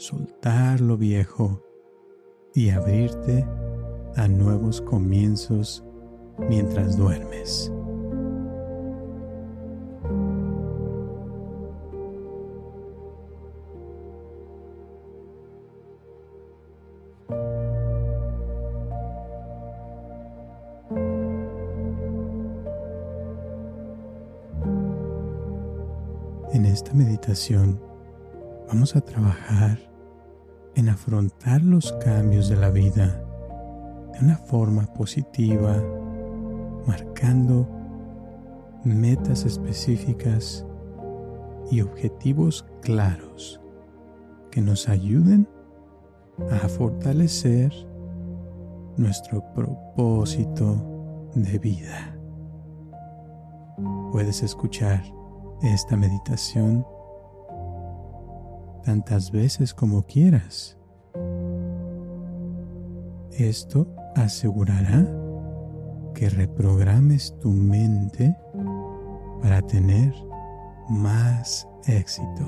soltar lo viejo y abrirte a nuevos comienzos mientras duermes. En esta meditación vamos a trabajar en afrontar los cambios de la vida de una forma positiva, marcando metas específicas y objetivos claros que nos ayuden a fortalecer nuestro propósito de vida. Puedes escuchar esta meditación tantas veces como quieras. Esto asegurará que reprogrames tu mente para tener más éxito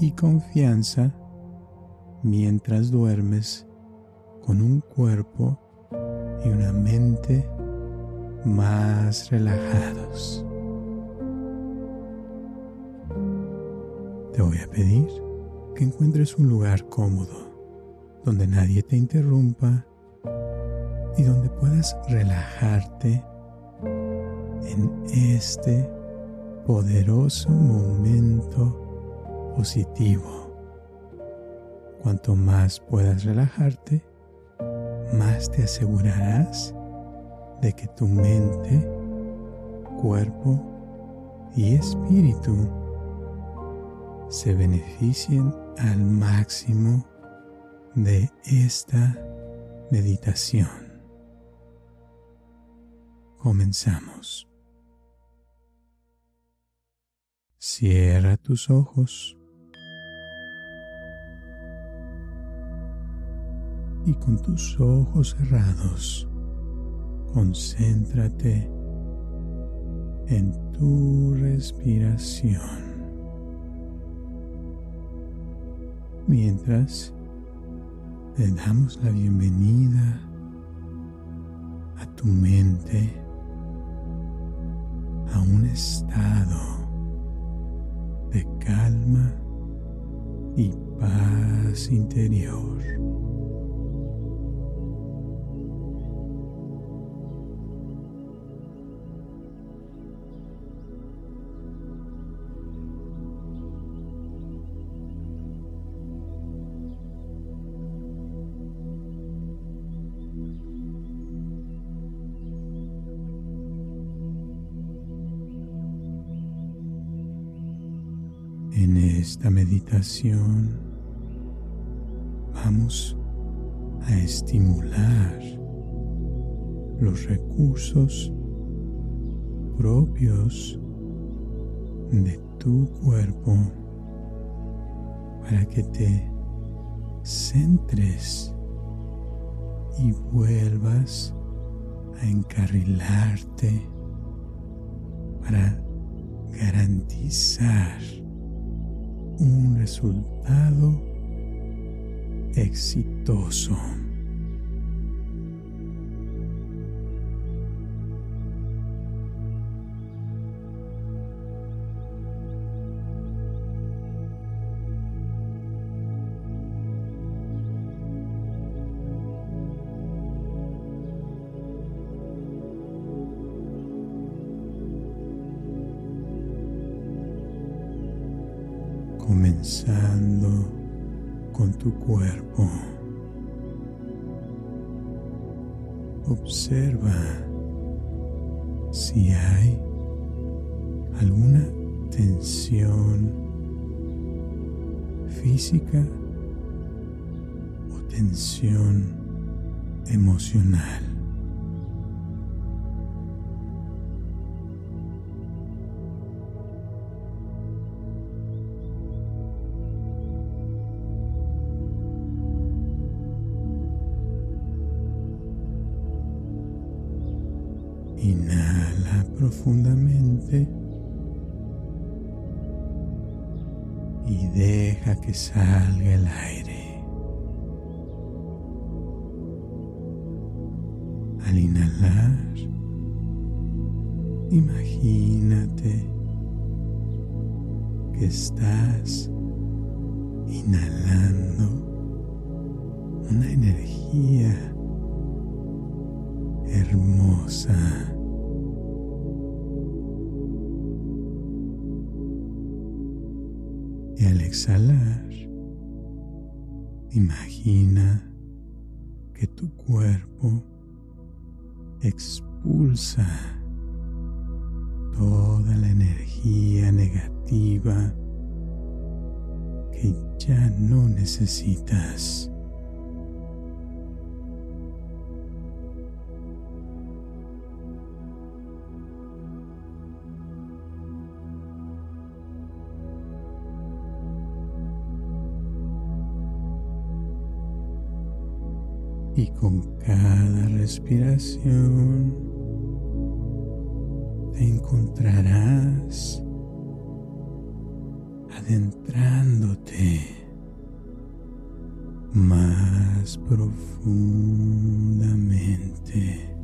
y confianza mientras duermes con un cuerpo y una mente más relajados. Te voy a pedir que encuentres un lugar cómodo donde nadie te interrumpa y donde puedas relajarte en este poderoso momento positivo. Cuanto más puedas relajarte, más te asegurarás de que tu mente, cuerpo y espíritu se beneficien al máximo de esta meditación. Comenzamos. Cierra tus ojos y con tus ojos cerrados concéntrate en tu respiración. Mientras le damos la bienvenida a tu mente a un estado de calma y paz interior. Esta meditación vamos a estimular los recursos propios de tu cuerpo para que te centres y vuelvas a encarrilarte para garantizar un resultado exitoso. Física tensión emocional. Inhala profundamente deja que salga el aire. Al inhalar, imagínate que estás inhalando una energía hermosa. Exhalar, imagina que tu cuerpo expulsa toda la energía negativa que ya no necesitas. Con cada respiración te encontrarás adentrándote más profundamente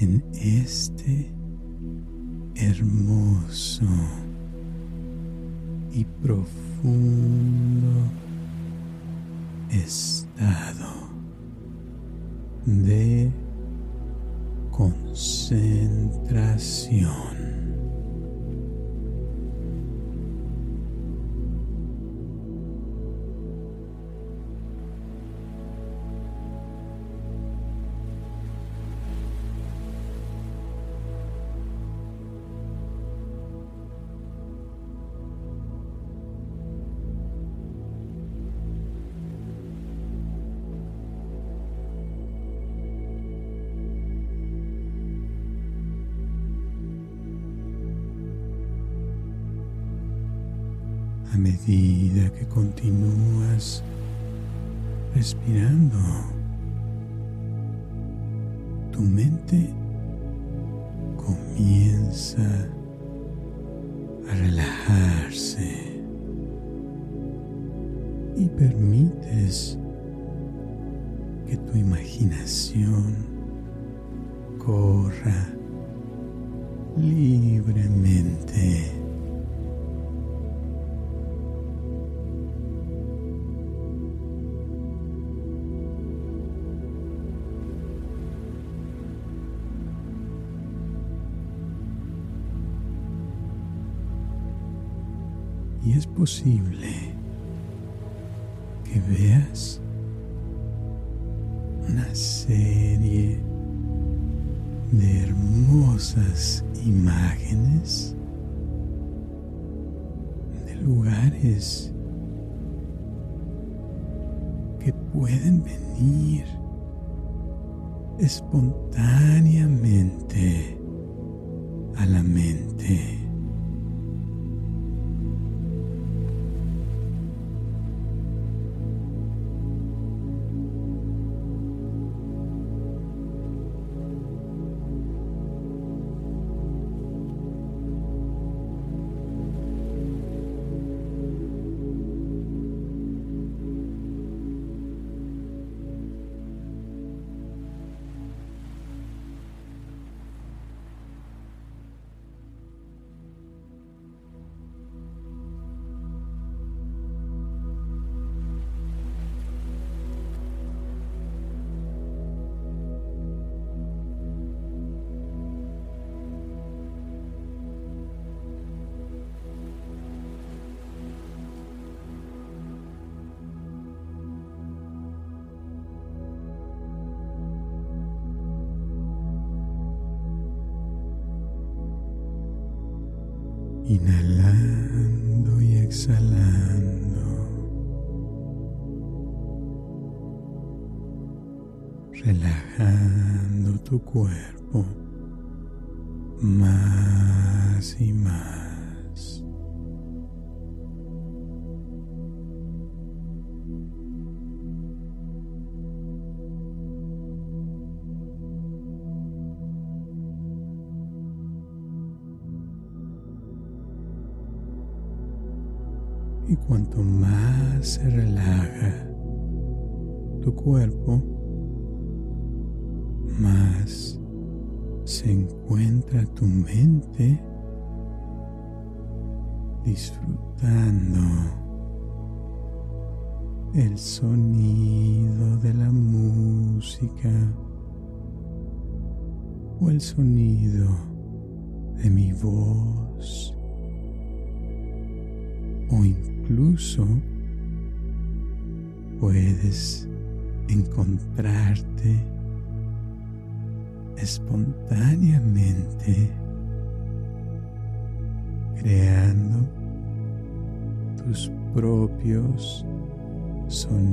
en este hermoso y profundo estado de concentración. Medida que continúas respirando. Tu mente comienza a relajarse y permites que tu imaginación corra libremente. Es posible que veas una serie de hermosas imágenes de lugares que pueden venir espontáneamente a la mente.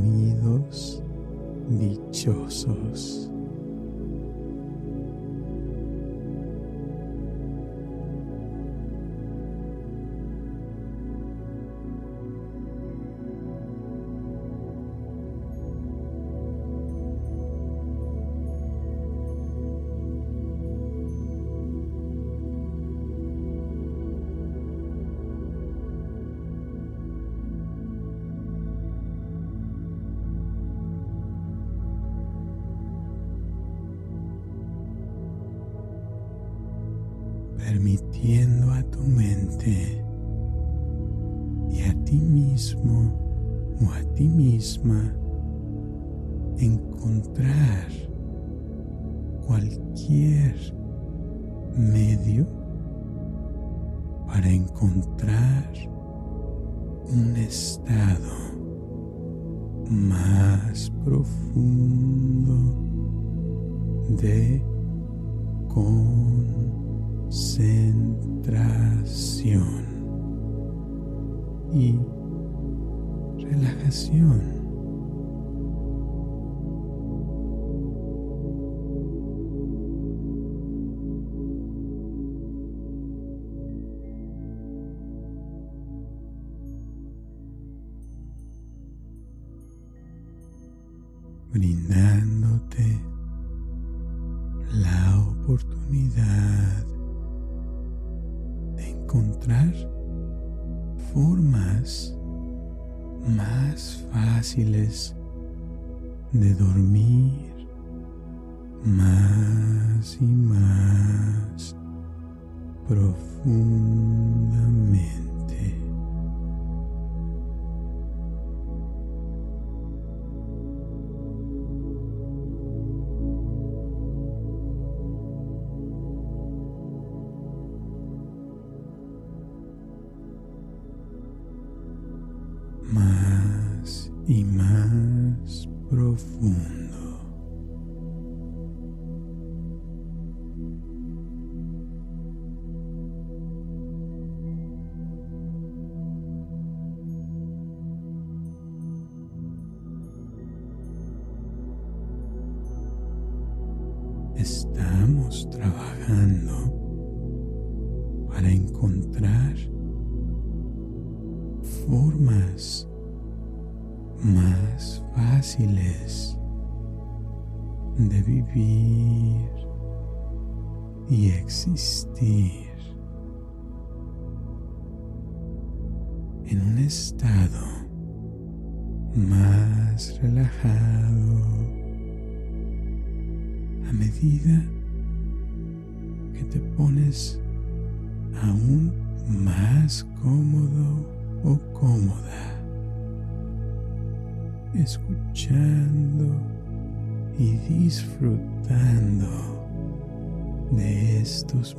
Sonidos dichosos.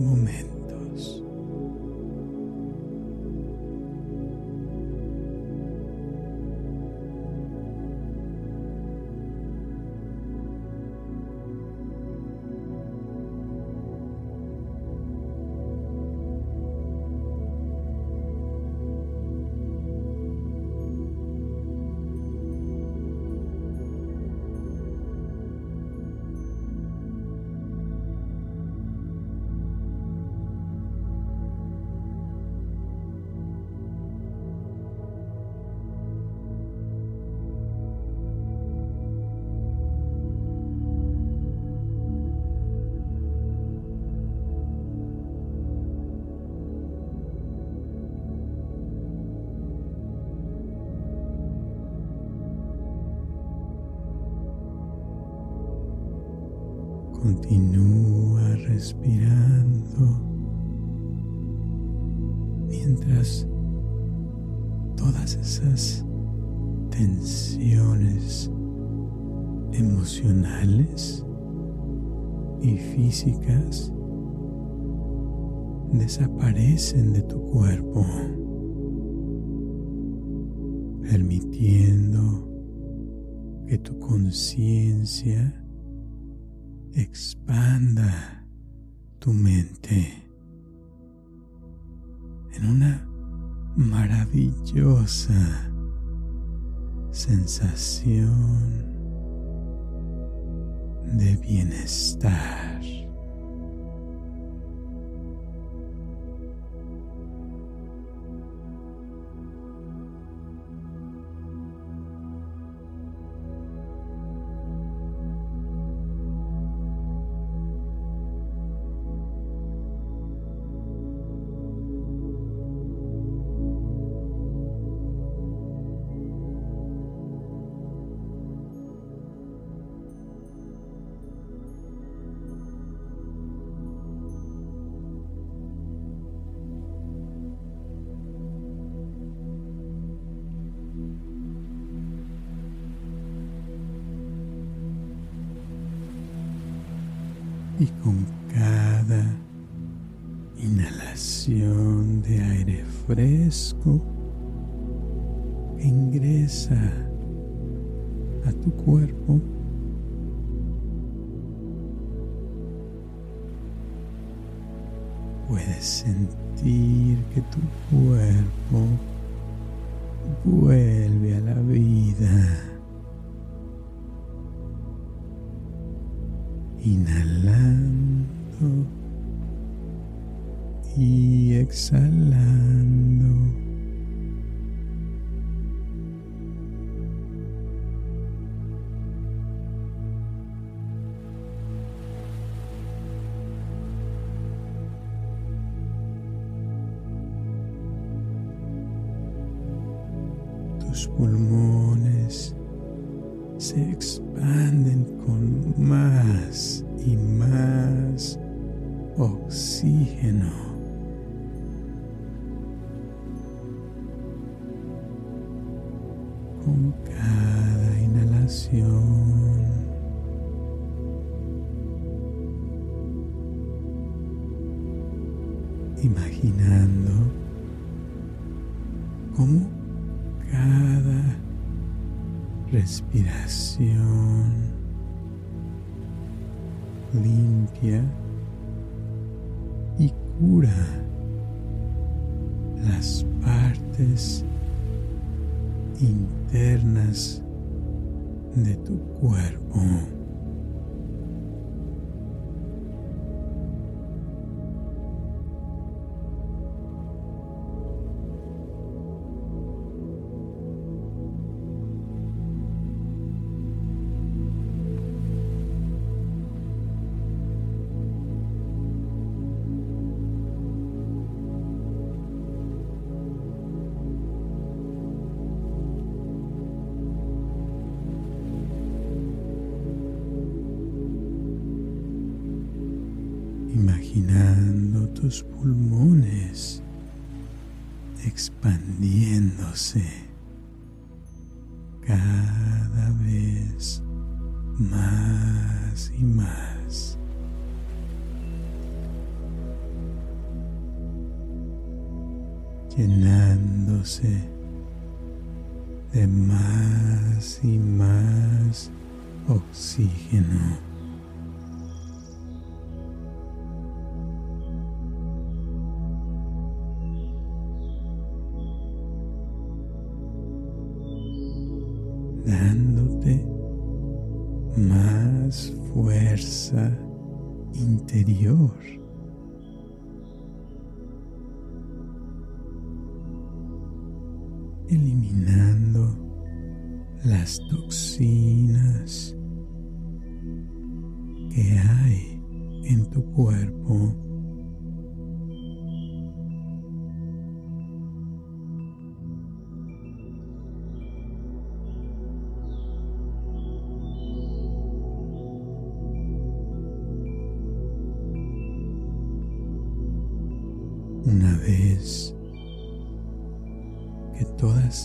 Momentos. Continúa respirando mientras todas esas tensiones emocionales y físicas desaparecen de tu cuerpo, permitiendo que tu conciencia expanda tu mente en una maravillosa sensación de bienestar. tu cuerpo.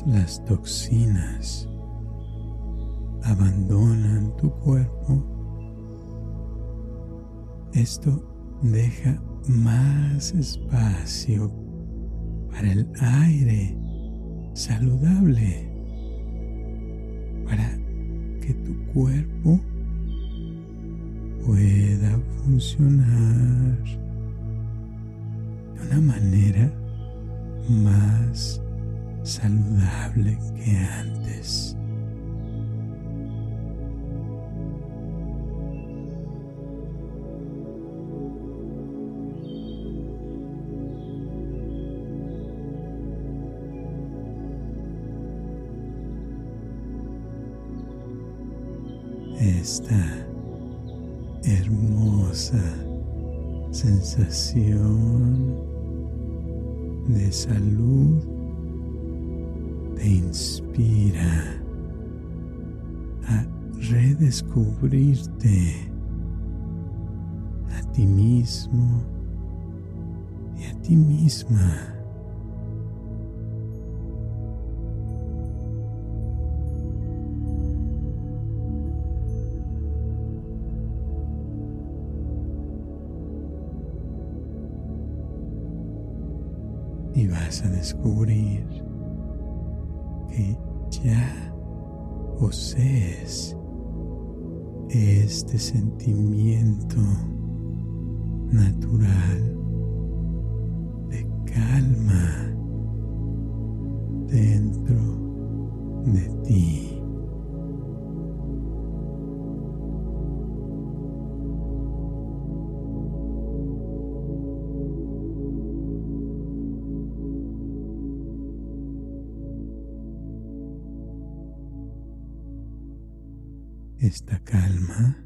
Las toxinas abandonan tu cuerpo, esto deja más espacio para el aire saludable, para que tu cuerpo pueda funcionar de una manera más saludable que antes. esta hermosa sensación de salud te inspira a redescubrirte a ti mismo y a ti misma. y vas a descubrir posees este sentimiento natural de calma dentro de ti. Esta calma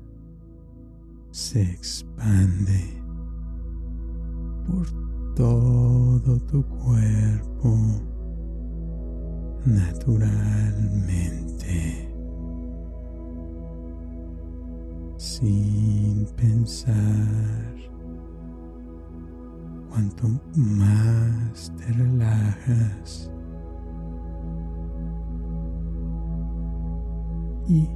se expande por todo tu cuerpo naturalmente sin pensar cuanto más te relajas. Y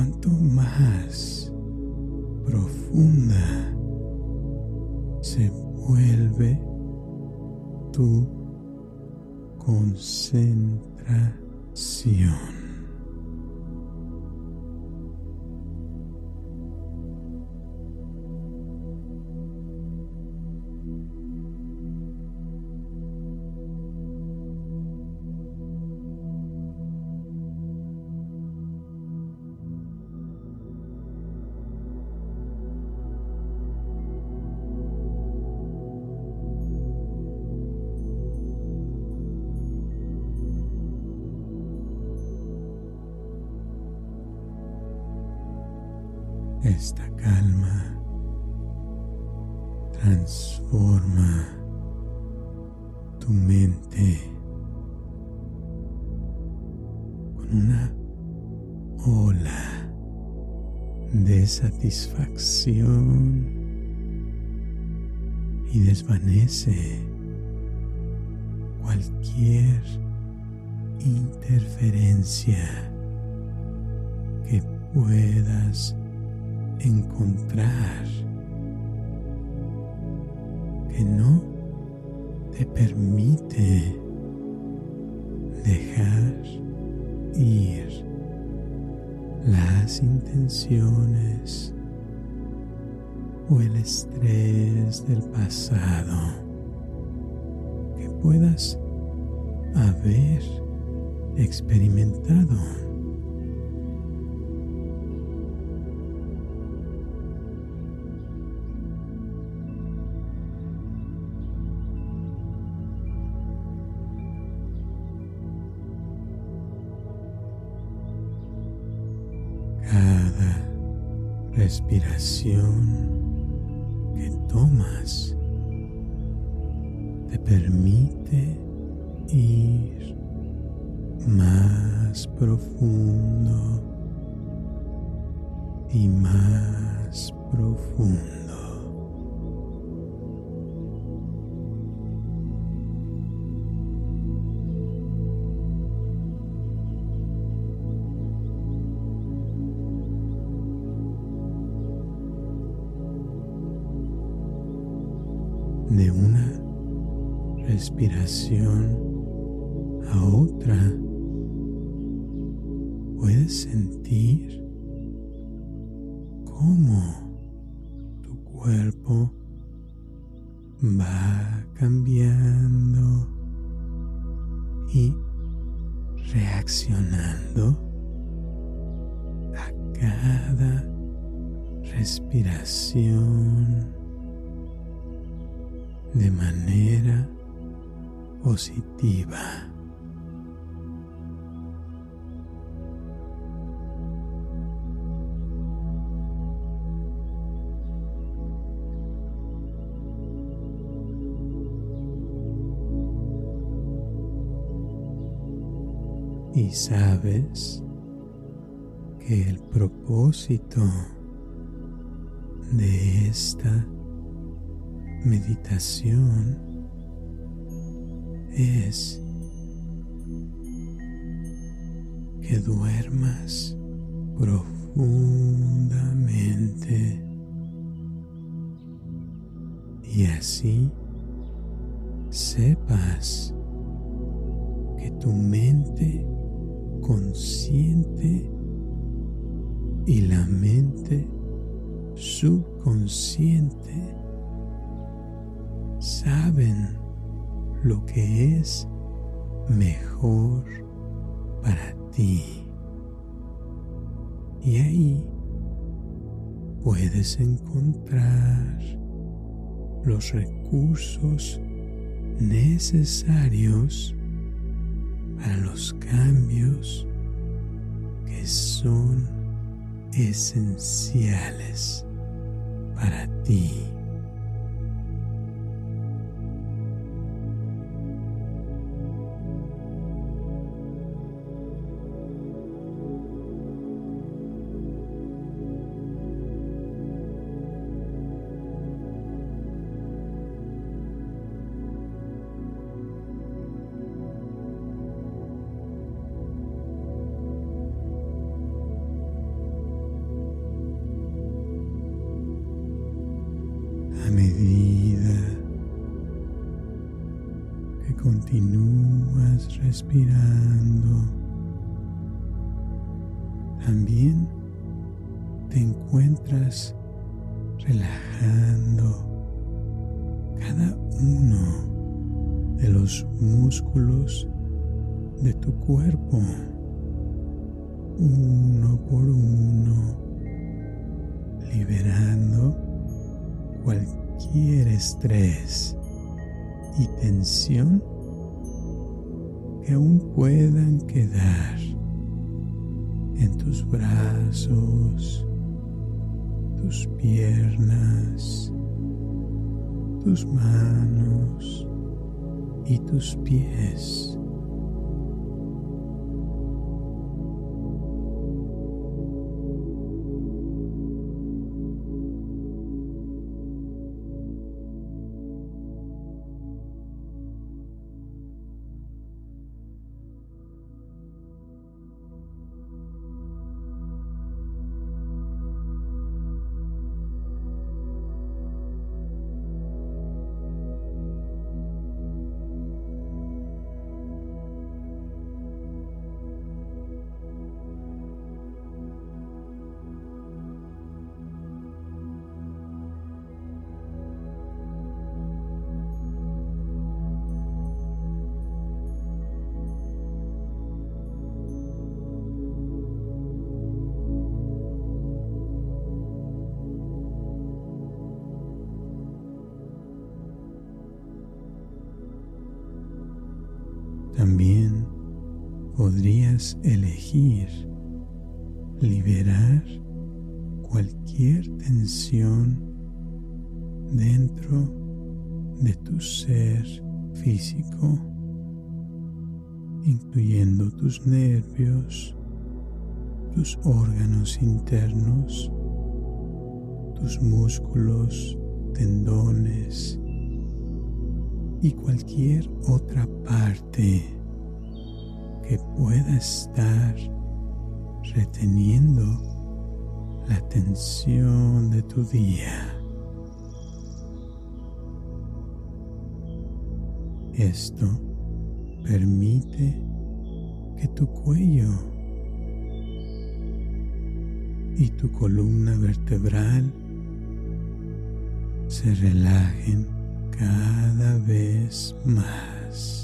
cuanto más profunda se vuelve tu concentración. Cada respiración de manera positiva. Y sabes que el propósito de esta meditación es que duermas profundamente. Y así sepas que tu mente consciente y la mente subconsciente saben lo que es mejor para ti. Y ahí puedes encontrar los recursos necesarios para los cambios que son esenciales para ti. Respirando, también te encuentras relajando cada uno de los músculos de tu cuerpo, uno por uno, liberando cualquier estrés y tensión tus manos y tus pies. También podrías elegir liberar cualquier tensión dentro de tu ser físico, incluyendo tus nervios, tus órganos internos, tus músculos, tendones, y cualquier otra parte que pueda estar reteniendo la tensión de tu día. Esto permite que tu cuello y tu columna vertebral se relajen cada vez más.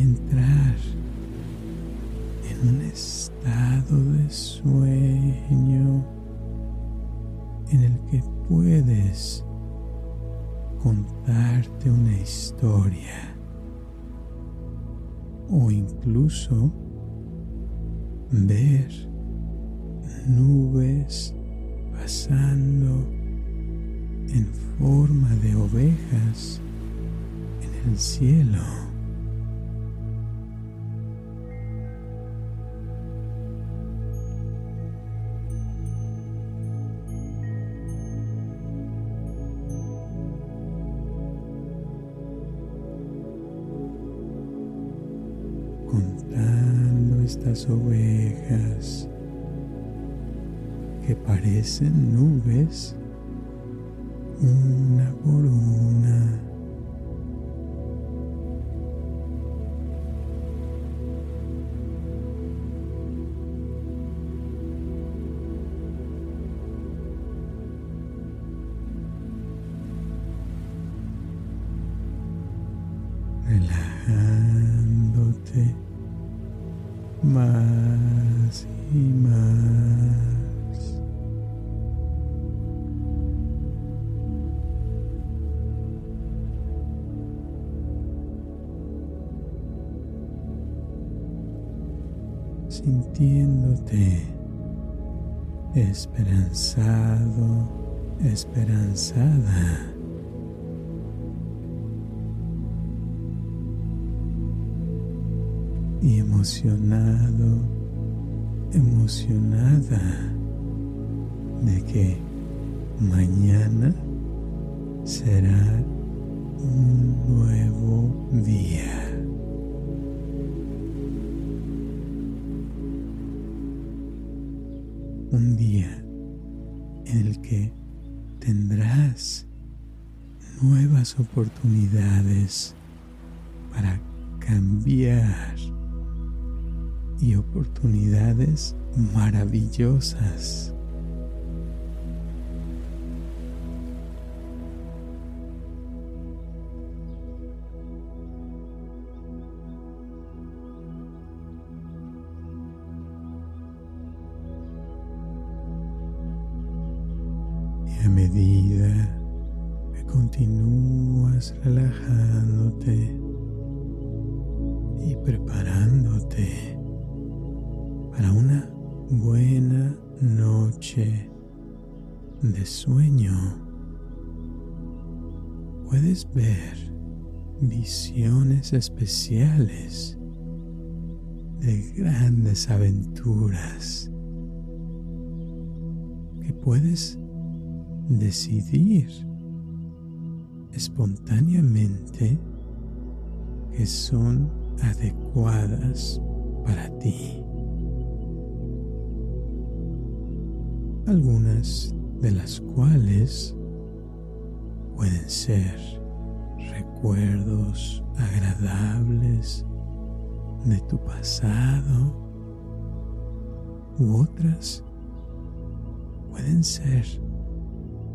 entrar en un estado de sueño en el que puedes contarte una historia o incluso ver nubes pasando en forma de ovejas en el cielo. ovejas que parecen nubes una por una. Oportunidades para cambiar y oportunidades maravillosas. Relajándote y preparándote para una buena noche de sueño, puedes ver visiones especiales de grandes aventuras que puedes decidir espontáneamente que son adecuadas para ti. algunas de las cuales pueden ser recuerdos agradables de tu pasado u otras pueden ser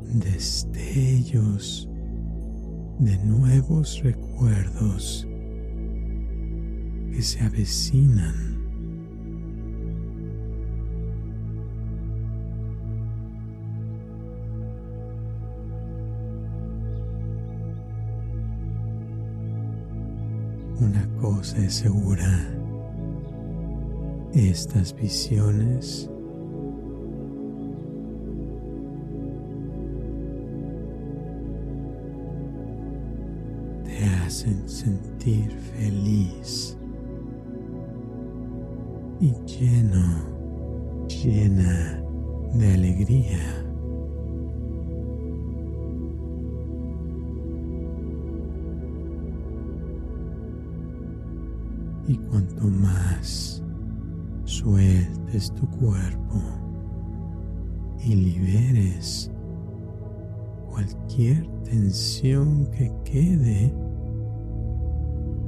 destellos de nuevos recuerdos que se avecinan. Una cosa es segura, estas visiones hacen sentir feliz y lleno, llena de alegría. y cuanto más sueltes tu cuerpo y liberes cualquier tensión que quede,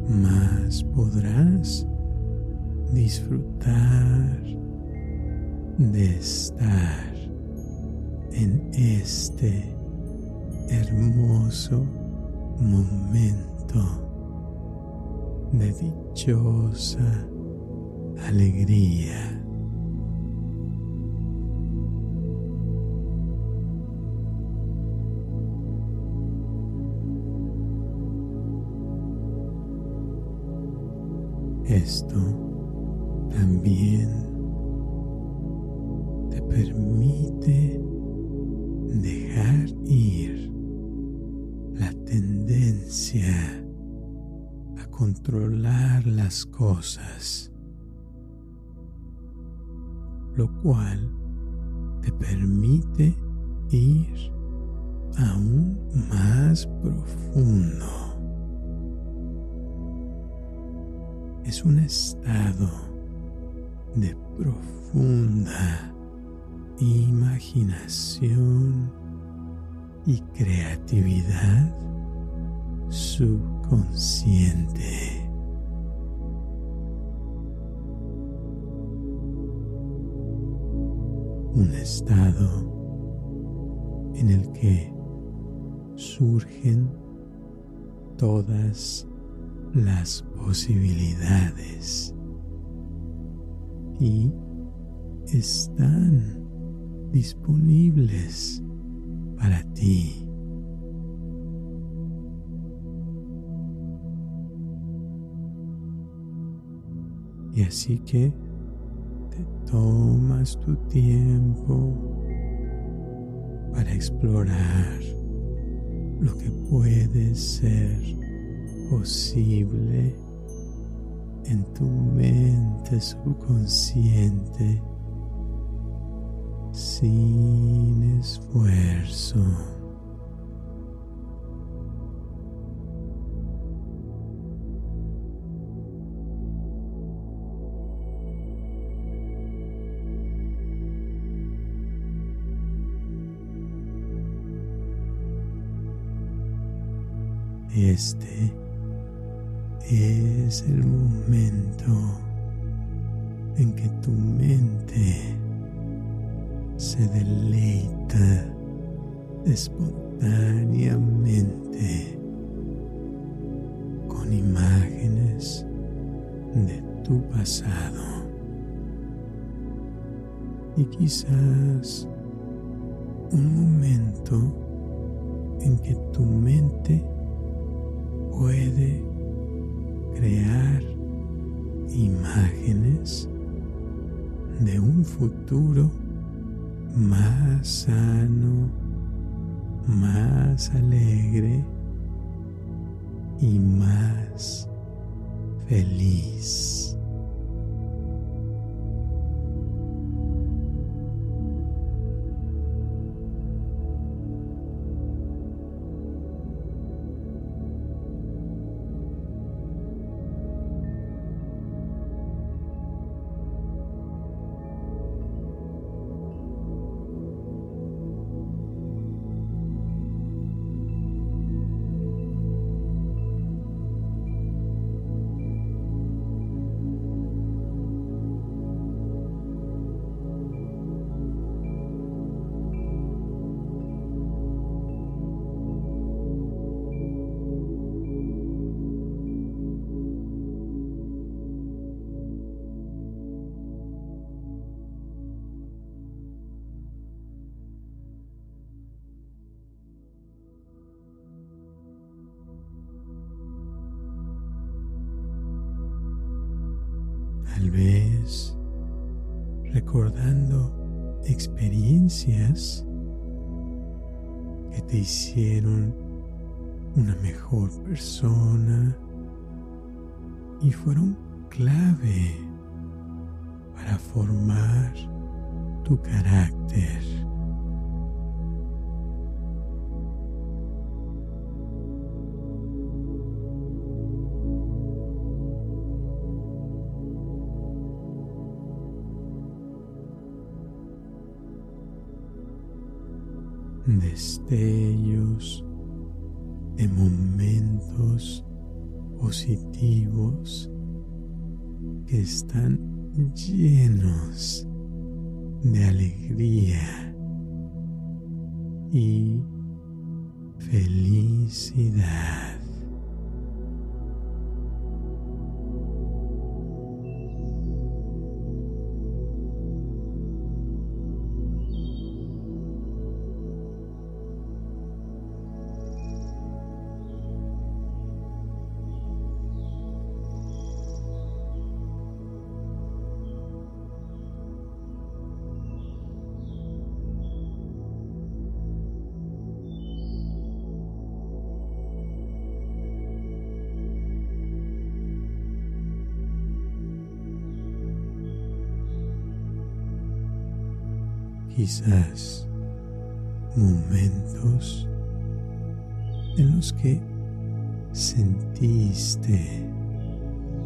más podrás disfrutar de estar en este hermoso momento de dichosa alegría. Esto también te permite dejar ir la tendencia controlar las cosas, lo cual te permite ir aún más profundo. Es un estado de profunda imaginación y creatividad subconsciente. Un estado en el que surgen todas las posibilidades y están disponibles para ti. Y así que te tomas tu tiempo para explorar lo que puede ser posible en tu mente subconsciente sin esfuerzo. Este es el momento en que tu mente se deleita espontáneamente con imágenes de tu pasado. Y quizás un momento en que tu mente puede crear imágenes de un futuro más sano, más alegre y más feliz. Que te hicieron una mejor persona y fueron clave para formar tu carácter. Destellos de momentos positivos que están llenos de alegría y felicidad. Momentos en los que sentiste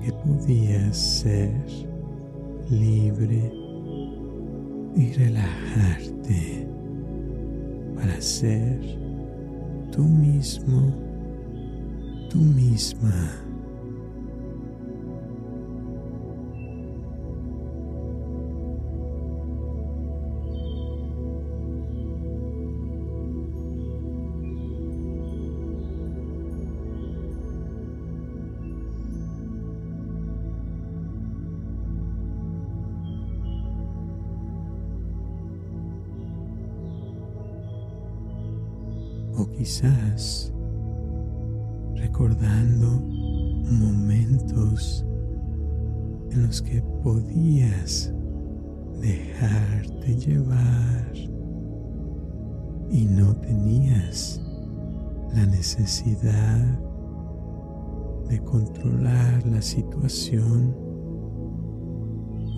que podías ser libre y relajarte para ser tú mismo, tú misma. Quizás recordando momentos en los que podías dejarte llevar y no tenías la necesidad de controlar la situación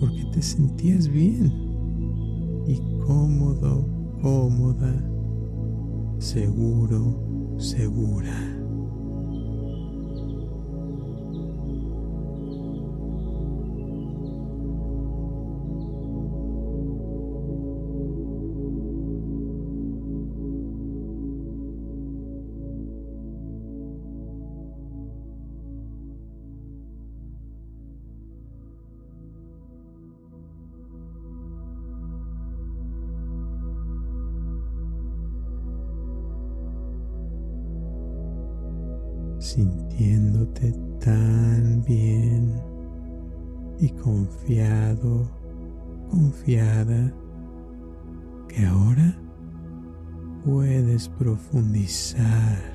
porque te sentías bien y cómodo, cómoda seguro, segura. Que ahora puedes profundizar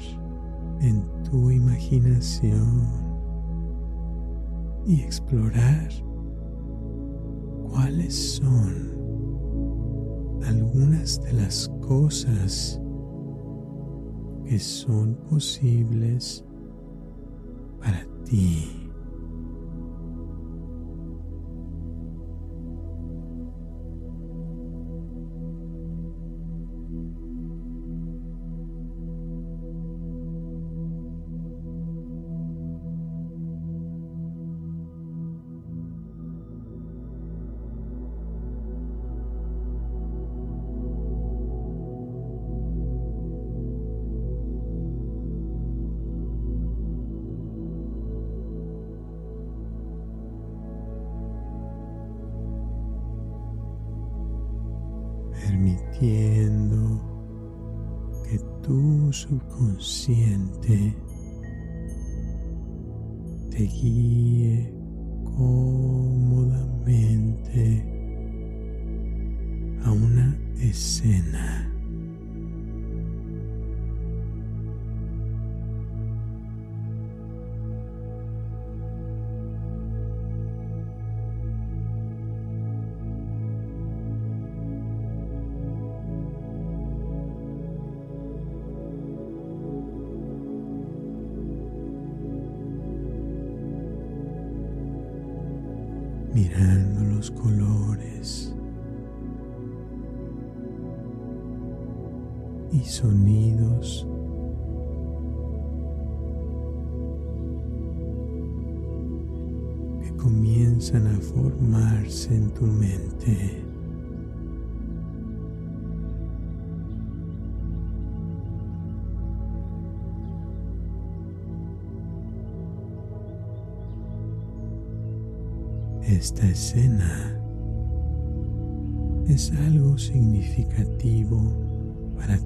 en tu imaginación y explorar cuáles son algunas de las cosas que son posibles para ti. Tu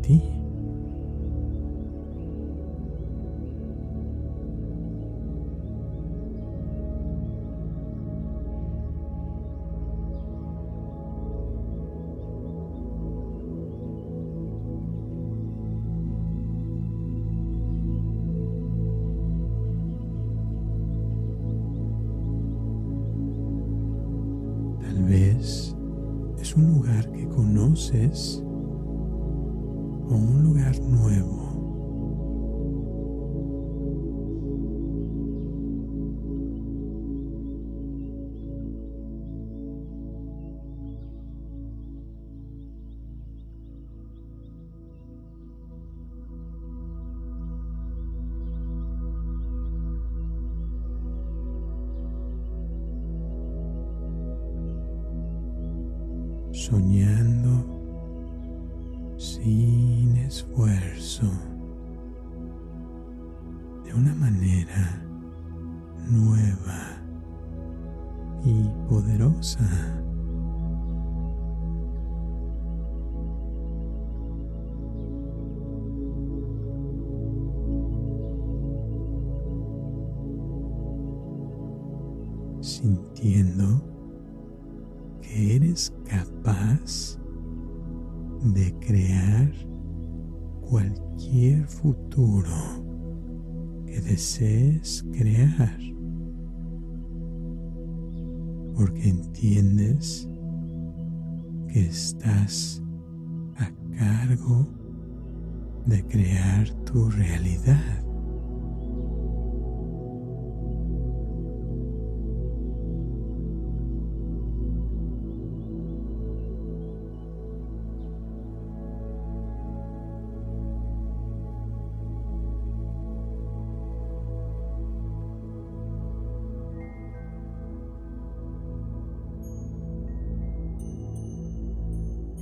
para de crear tu realidad.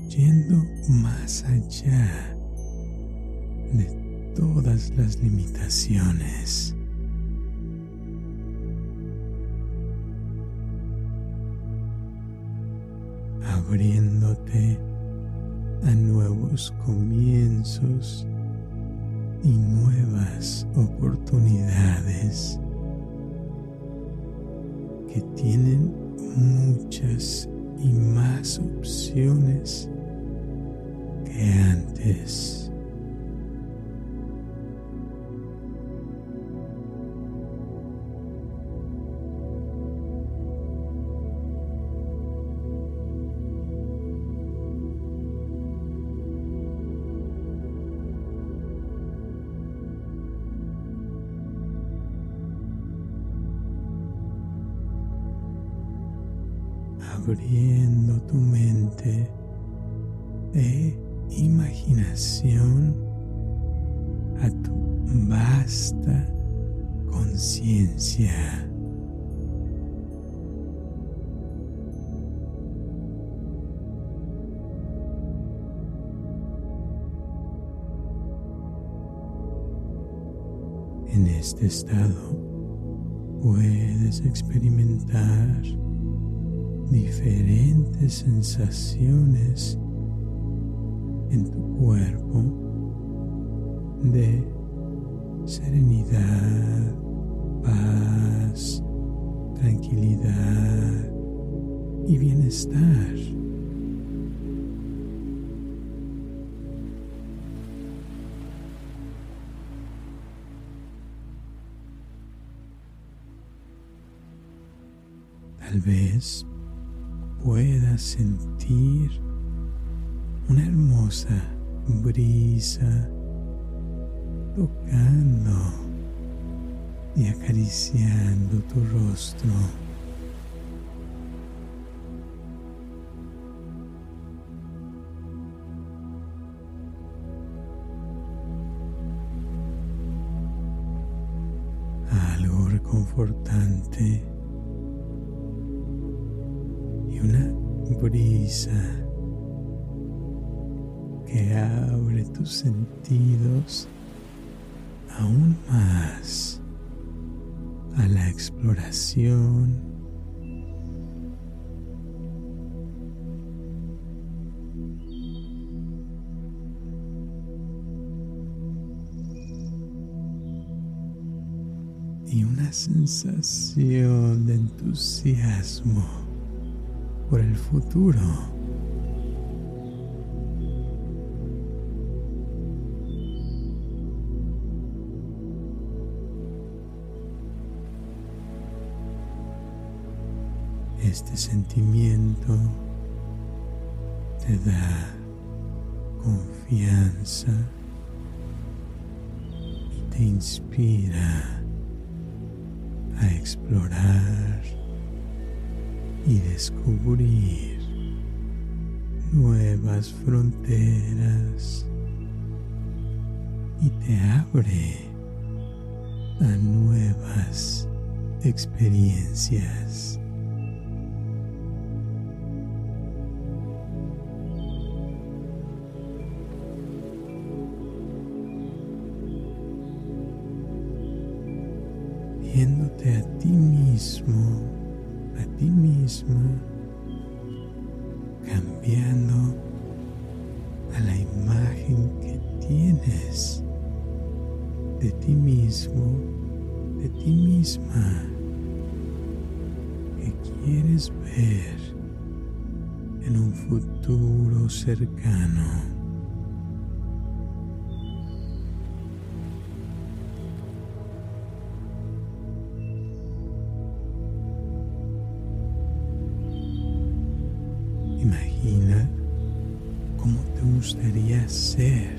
yendo más allá las limitaciones. abriéndote a nuevos comienzos y nuevas oportunidades que tienen muchas y más opciones que antes. Abriendo tu mente e imaginación a tu vasta conciencia. En este estado puedes experimentar diferentes sensaciones en tu cuerpo de serenidad, paz, tranquilidad y bienestar. Tal vez puedas sentir una hermosa brisa tocando y acariciando tu rostro. Algo reconfortante que abre tus sentidos aún más a la exploración. Y una sensación de entusiasmo por el futuro. Este sentimiento te da confianza y te inspira a explorar y descubrir nuevas fronteras y te abre a nuevas experiencias. Cercano. Imagina cómo te gustaría ser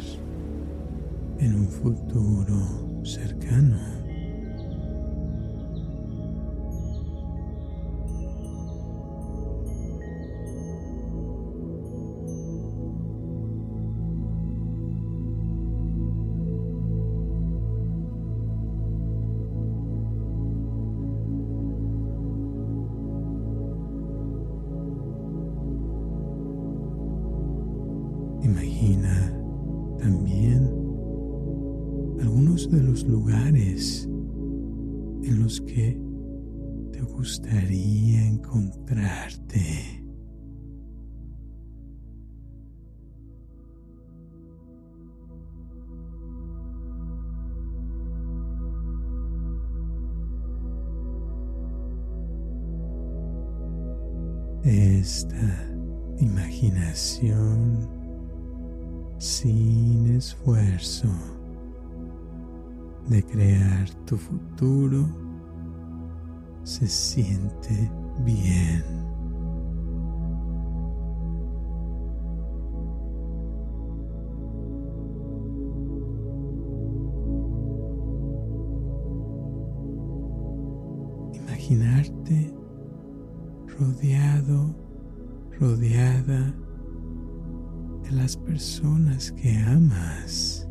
en un futuro cercano. Esta imaginación sin esfuerzo de crear tu futuro se siente bien. Personas que amas.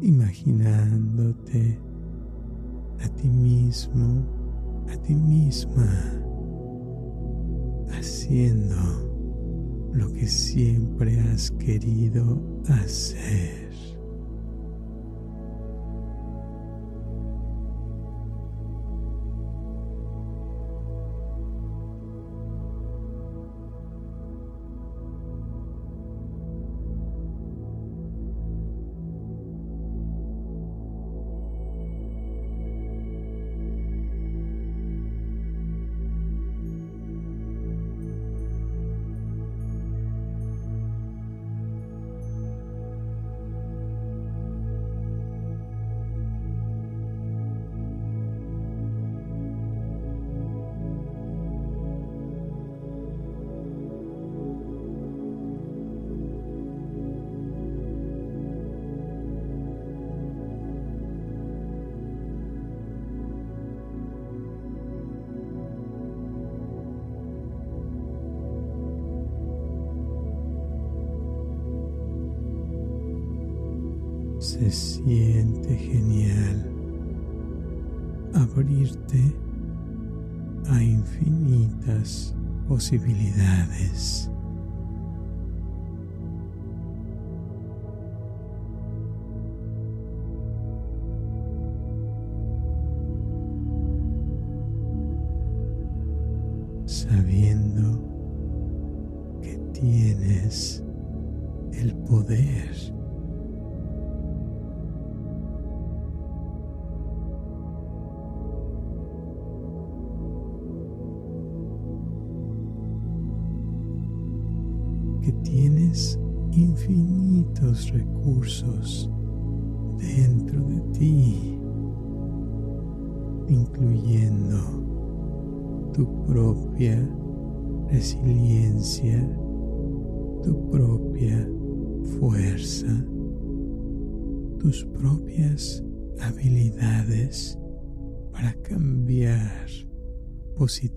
imaginándote a ti mismo, a ti misma, haciendo lo que siempre has querido hacer. Posibilidades.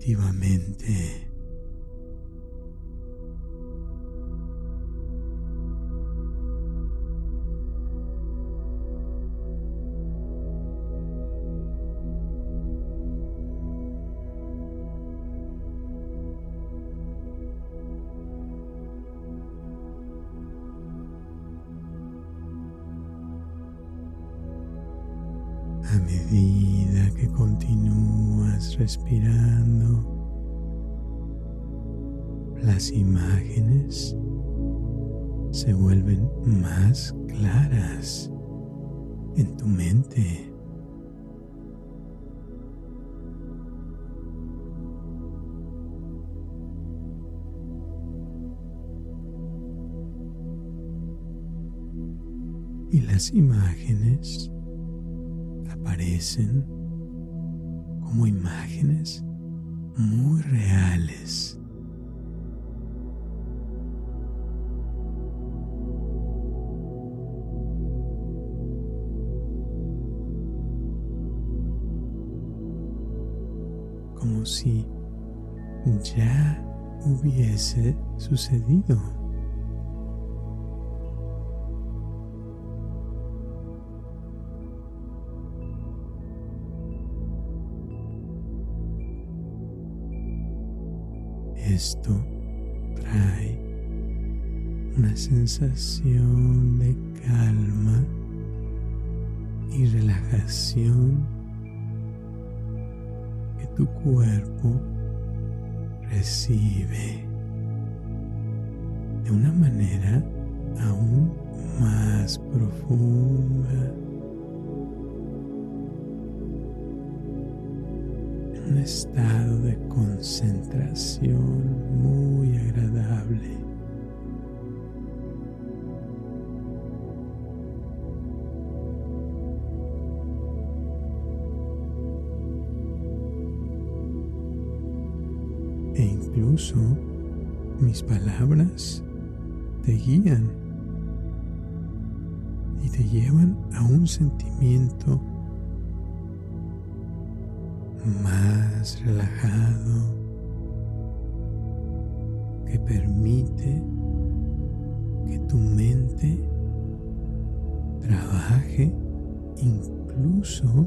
Positivamente. Respirando, las imágenes se vuelven más claras en tu mente. Y las imágenes aparecen como imágenes muy reales. Como si ya hubiese sucedido. Esto trae una sensación de calma y relajación que tu cuerpo recibe de una manera aún más profunda. Un estado de concentración muy agradable. E incluso mis palabras te guían y te llevan a un sentimiento más relajado que permite que tu mente trabaje incluso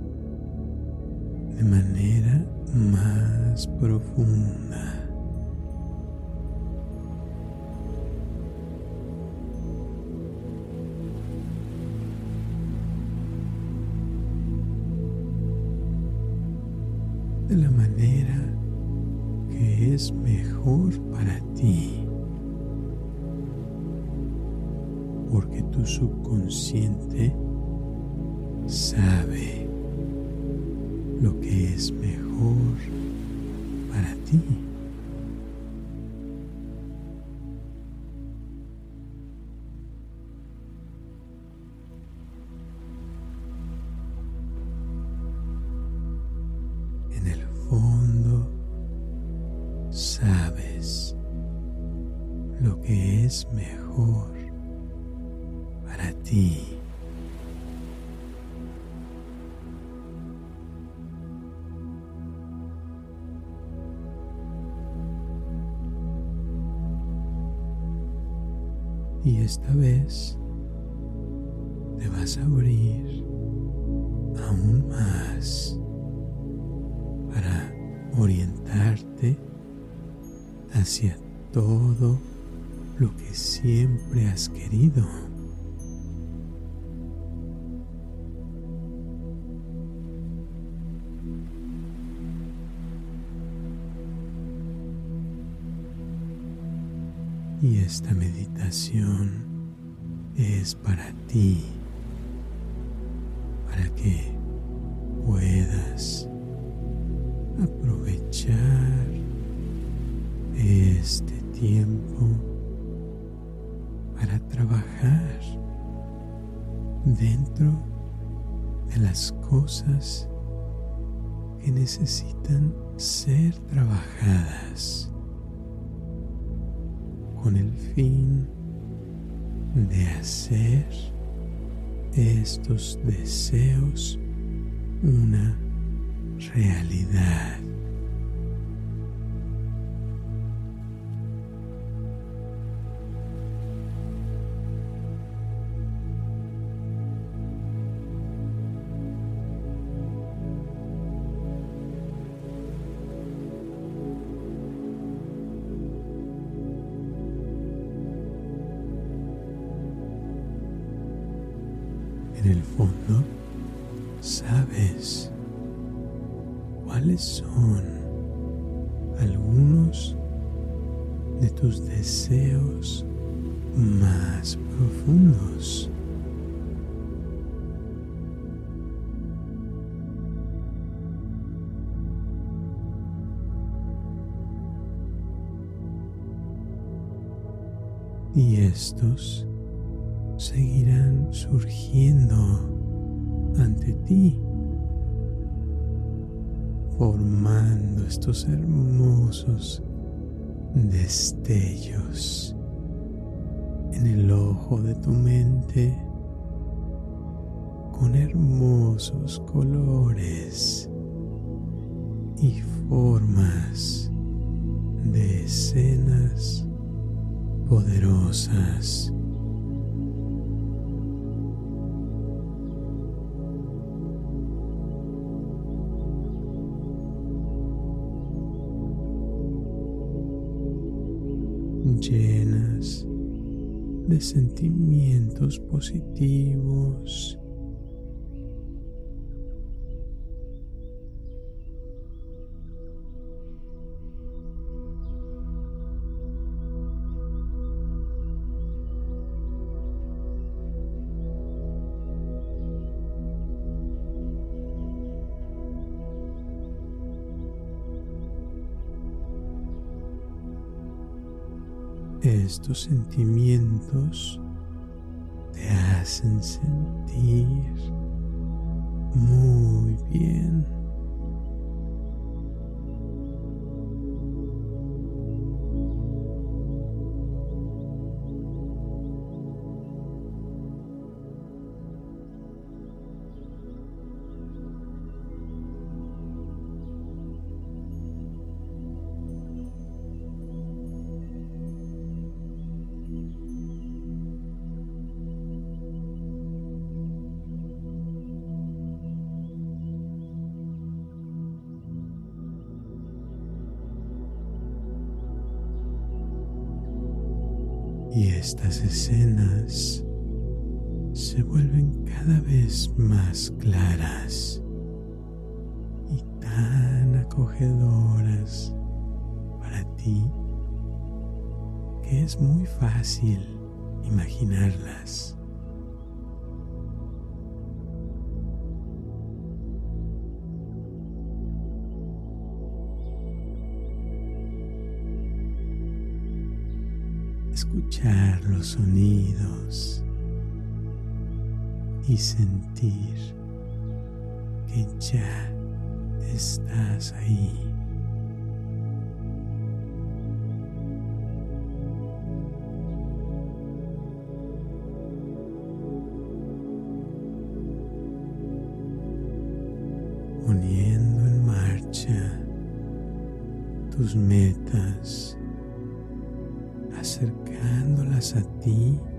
de manera más profunda. Tu esta vez te vas a abrir aún más para orientarte hacia todo lo que siempre has querido. Y esta meditación es para ti, para que puedas aprovechar este tiempo para trabajar dentro de las cosas que necesitan ser trabajadas con el fin de hacer estos deseos una realidad. Estos sentimientos te hacen sentir muy bien. Escenas se vuelven cada vez más claras y tan acogedoras para ti que es muy fácil imaginarlas. Los sonidos y sentir que ya estás ahí. poniendo en marcha tus metas seti.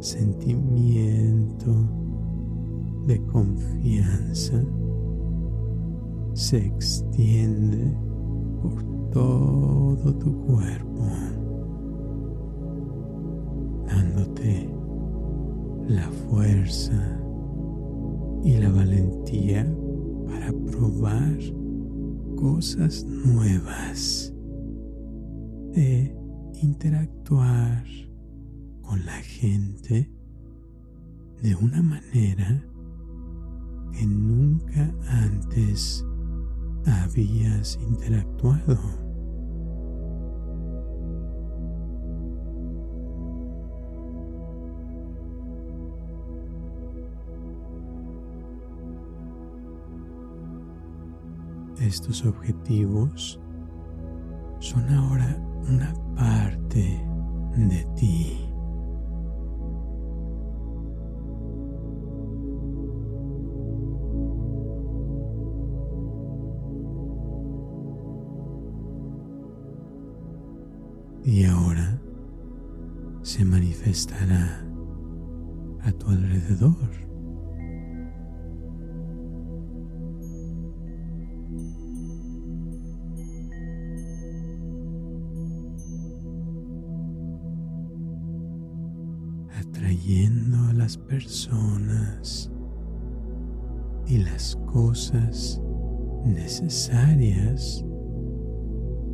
Sentimiento de confianza se extiende por todo tu cuerpo, dándote la fuerza y la valentía para probar cosas nuevas de interactuar una manera que nunca antes habías interactuado. Estos objetivos son ahora una parte de ti. Y ahora se manifestará a tu alrededor. atrayendo a las personas y las cosas necesarias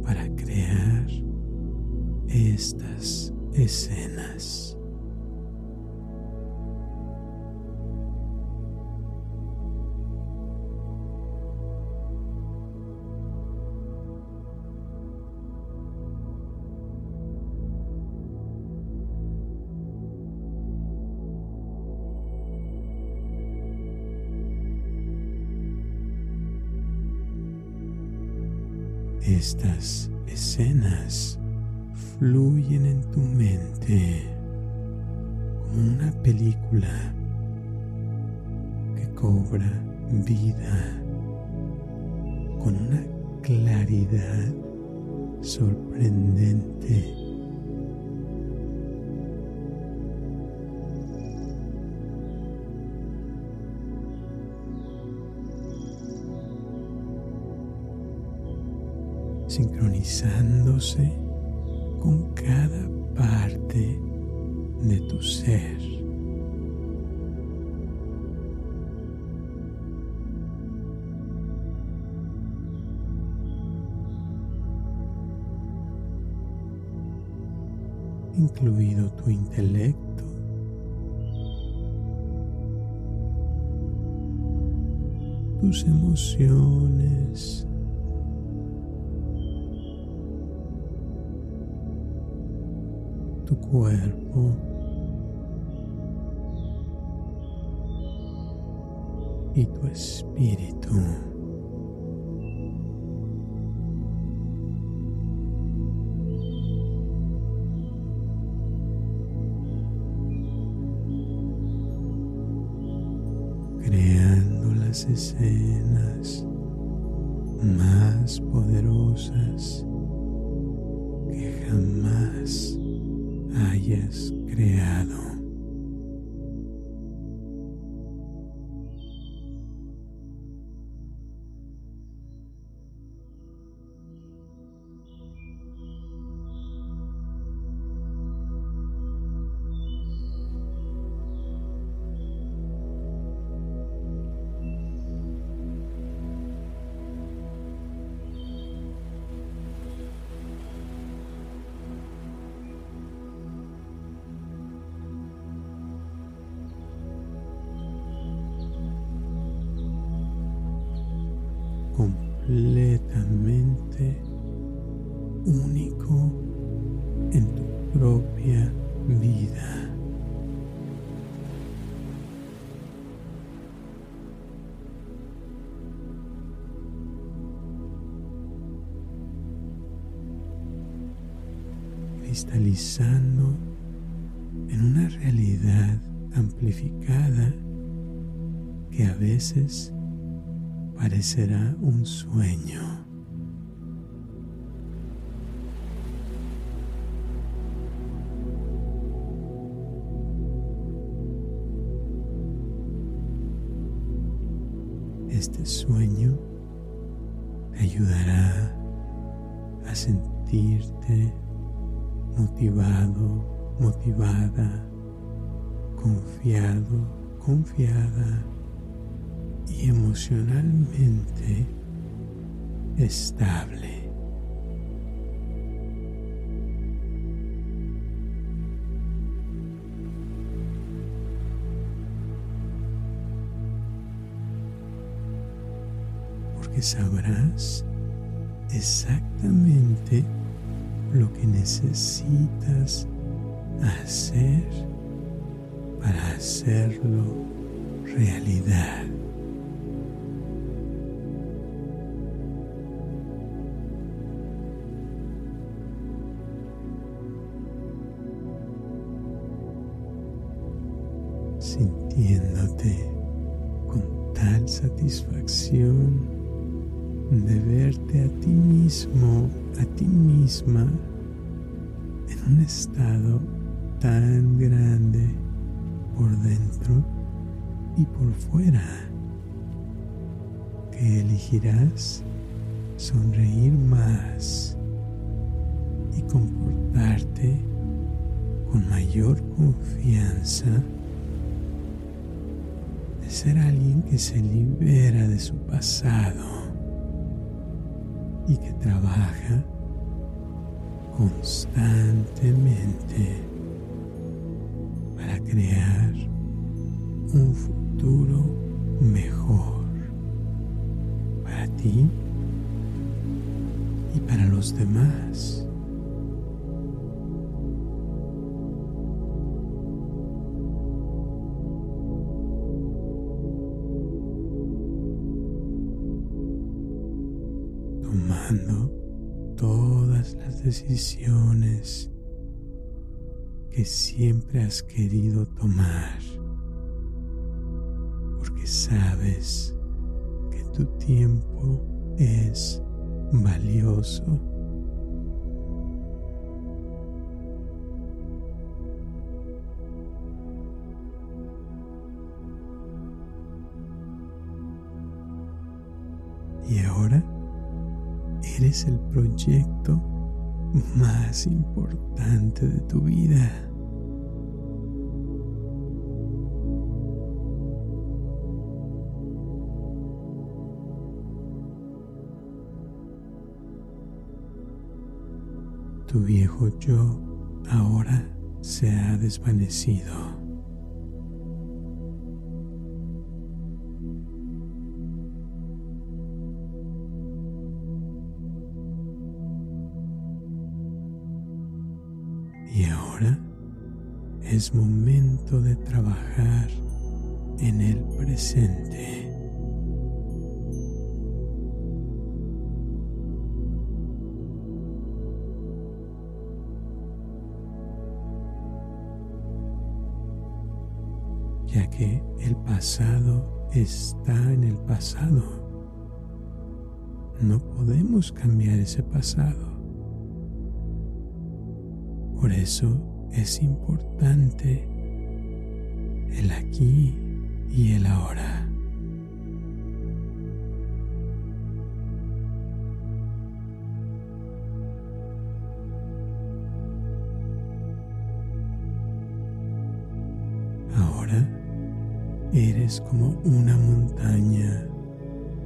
para crear estas escenas. Estas escenas fluyen en tu mente como una película que cobra vida con una claridad sorprendente. sincronizándose con cada parte de tu ser. incluido tu intelecto, tus emociones, tu cuerpo. y tu espíritu. creando las escenas más poderosas que jamás hayas creado. Parecerá un sueño. Este sueño te ayudará a sentirte motivado, motivada, confiado, confiada emocionalmente estable. Porque sabrás exactamente lo que necesitas hacer para hacerlo realidad. Sintiéndote con tal satisfacción de verte a ti mismo, a ti misma, en un estado tan grande por dentro y por fuera, que elegirás sonreír más y comportarte con mayor confianza ser alguien que se libera de su pasado y que trabaja constantemente para crear un futuro mejor para ti y para los demás. Decisiones que siempre has querido tomar, porque sabes que tu tiempo es valioso. Y ahora eres el proyecto más importante de tu vida. Tu viejo yo ahora se ha desvanecido. Es momento de trabajar en el presente. ya que el pasado está en el pasado. No podemos cambiar ese pasado. Por eso es importante el aquí y el ahora. Ahora eres como una montaña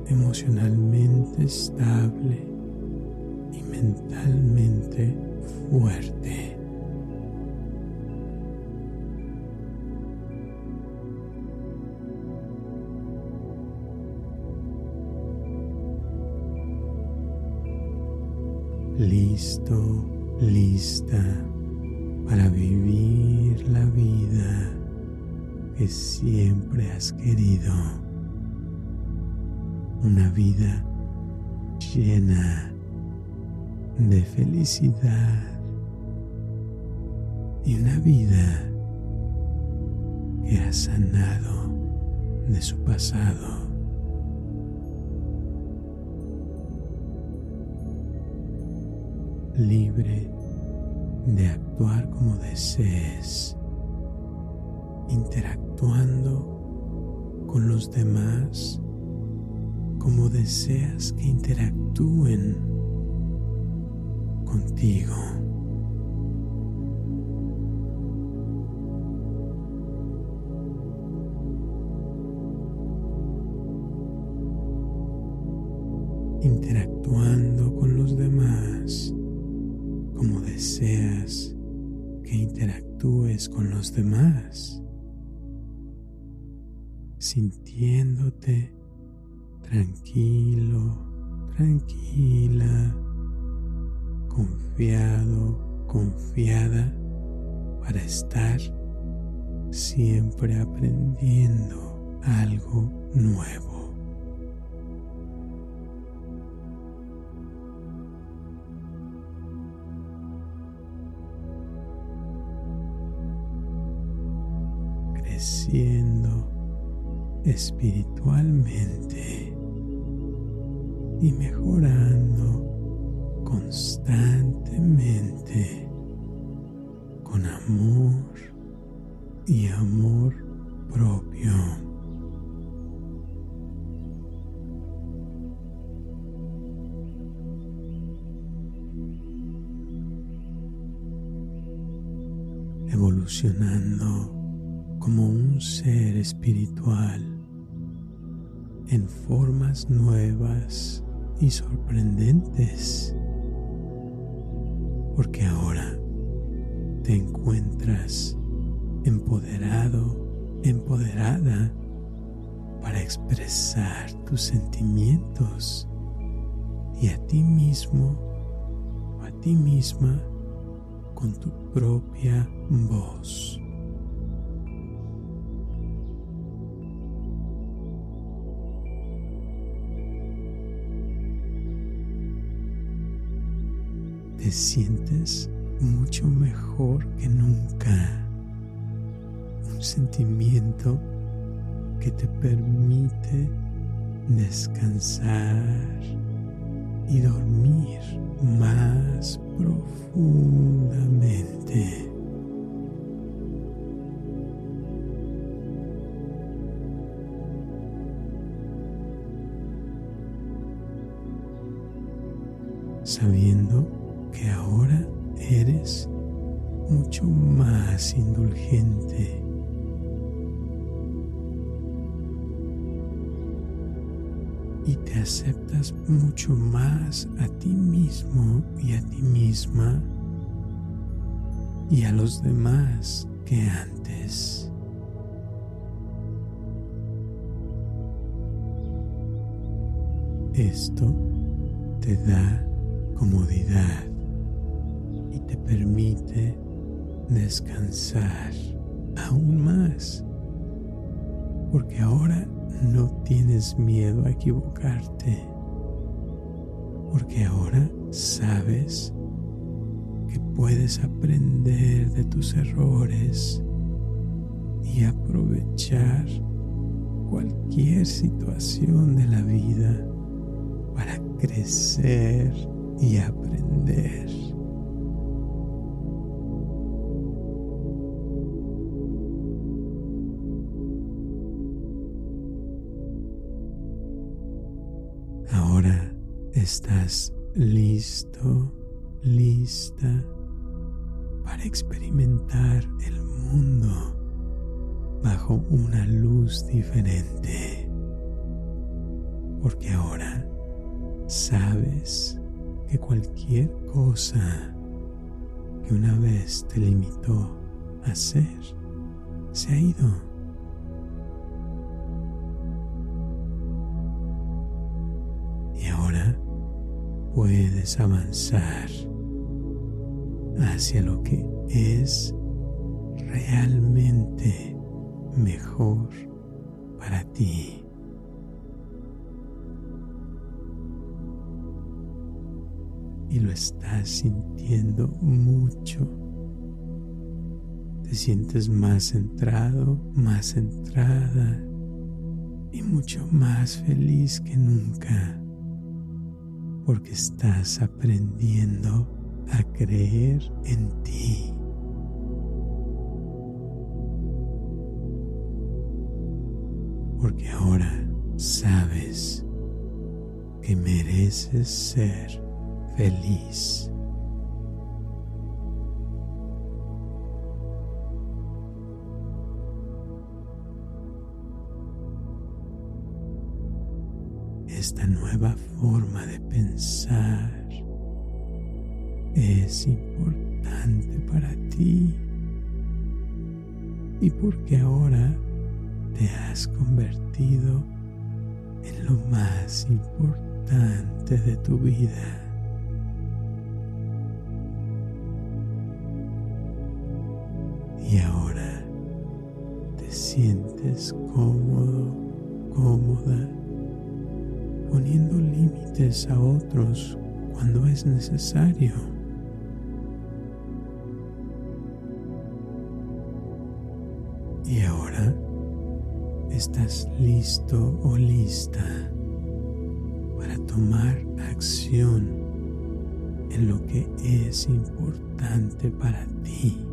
emocionalmente estable y mentalmente fuerte. Lista para vivir la vida que siempre has querido. Una vida llena de felicidad y una vida que ha sanado de su pasado. Libre de actuar como desees, interactuando con los demás como deseas que interactúen contigo. Demás, sintiéndote tranquilo, tranquila, confiado, confiada para estar siempre aprendiendo algo nuevo. Espiritualmente y mejorando constantemente con amor y amor propio. evolucionando como un ser espiritual en formas nuevas y sorprendentes, porque ahora te encuentras empoderado, empoderada para expresar tus sentimientos y a ti mismo o a ti misma con tu propia voz. Te sientes mucho mejor que nunca. Un sentimiento que te permite descansar y dormir más profundamente. Y te aceptas mucho más a ti mismo y a ti misma y a los demás que antes. Esto te da comodidad y te permite descansar aún más, porque ahora no tienes miedo a equivocarte, porque ahora sabes que puedes aprender de tus errores y aprovechar cualquier situación de la vida para crecer y aprender. Estás listo, lista para experimentar el mundo bajo una luz diferente. Porque ahora sabes que cualquier cosa que una vez te limitó a ser se ha ido. Puedes avanzar hacia lo que es realmente mejor para ti. y lo estás sintiendo mucho. Te sientes más centrado, más centrada y mucho más feliz que nunca porque estás aprendiendo a creer en ti. Porque ahora sabes que mereces ser feliz. Esta nueva forma de pensar es importante para ti y porque ahora te has convertido en lo más importante de tu vida. Y ahora te sientes cómodo, cómoda, poniendo límites a otros cuando es necesario. Y ahora estás listo o lista para tomar acción en lo que es importante para ti.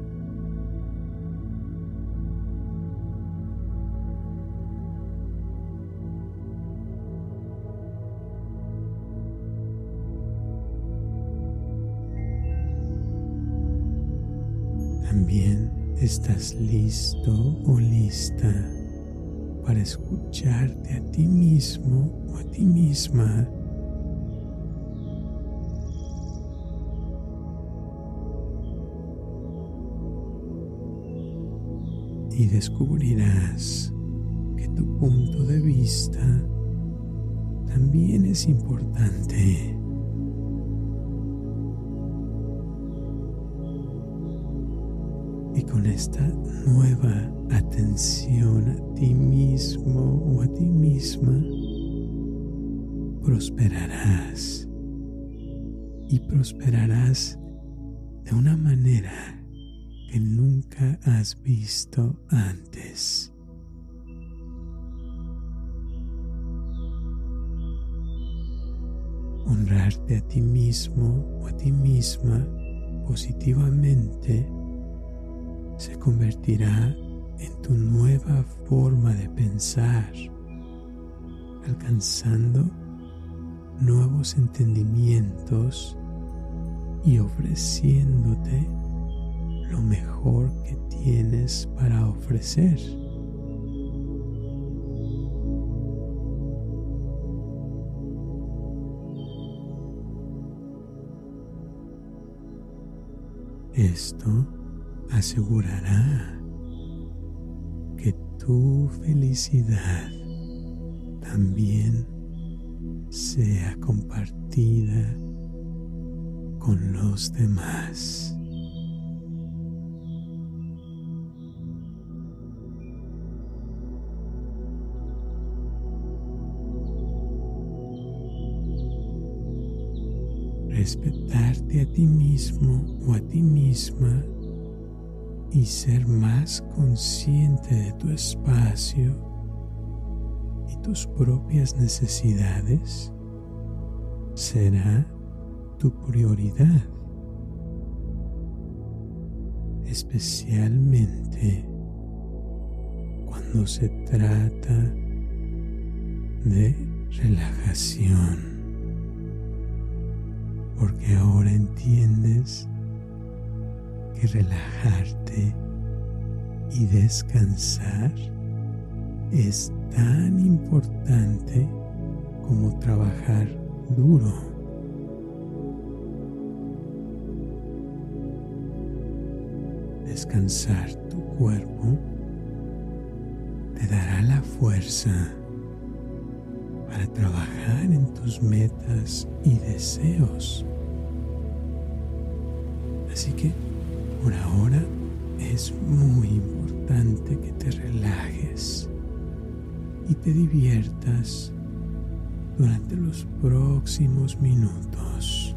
Estás listo o lista para escucharte a ti mismo o a ti misma. Y descubrirás que tu punto de vista también es importante. Y con esta nueva atención a ti mismo o a ti misma, prosperarás y prosperarás de una manera que nunca has visto antes. Honrarte a ti mismo o a ti misma positivamente se convertirá en tu nueva forma de pensar, alcanzando nuevos entendimientos y ofreciéndote lo mejor que tienes para ofrecer. Esto asegurará que tu felicidad también sea compartida con los demás. respetarte a ti mismo o a ti misma y ser más consciente de tu espacio y tus propias necesidades será tu prioridad, especialmente cuando se trata de relajación. Porque ahora entiendes relajarte y descansar es tan importante como trabajar duro. Descansar tu cuerpo te dará la fuerza para trabajar en tus metas y deseos. Así que por ahora es muy importante que te relajes y te diviertas durante los próximos minutos.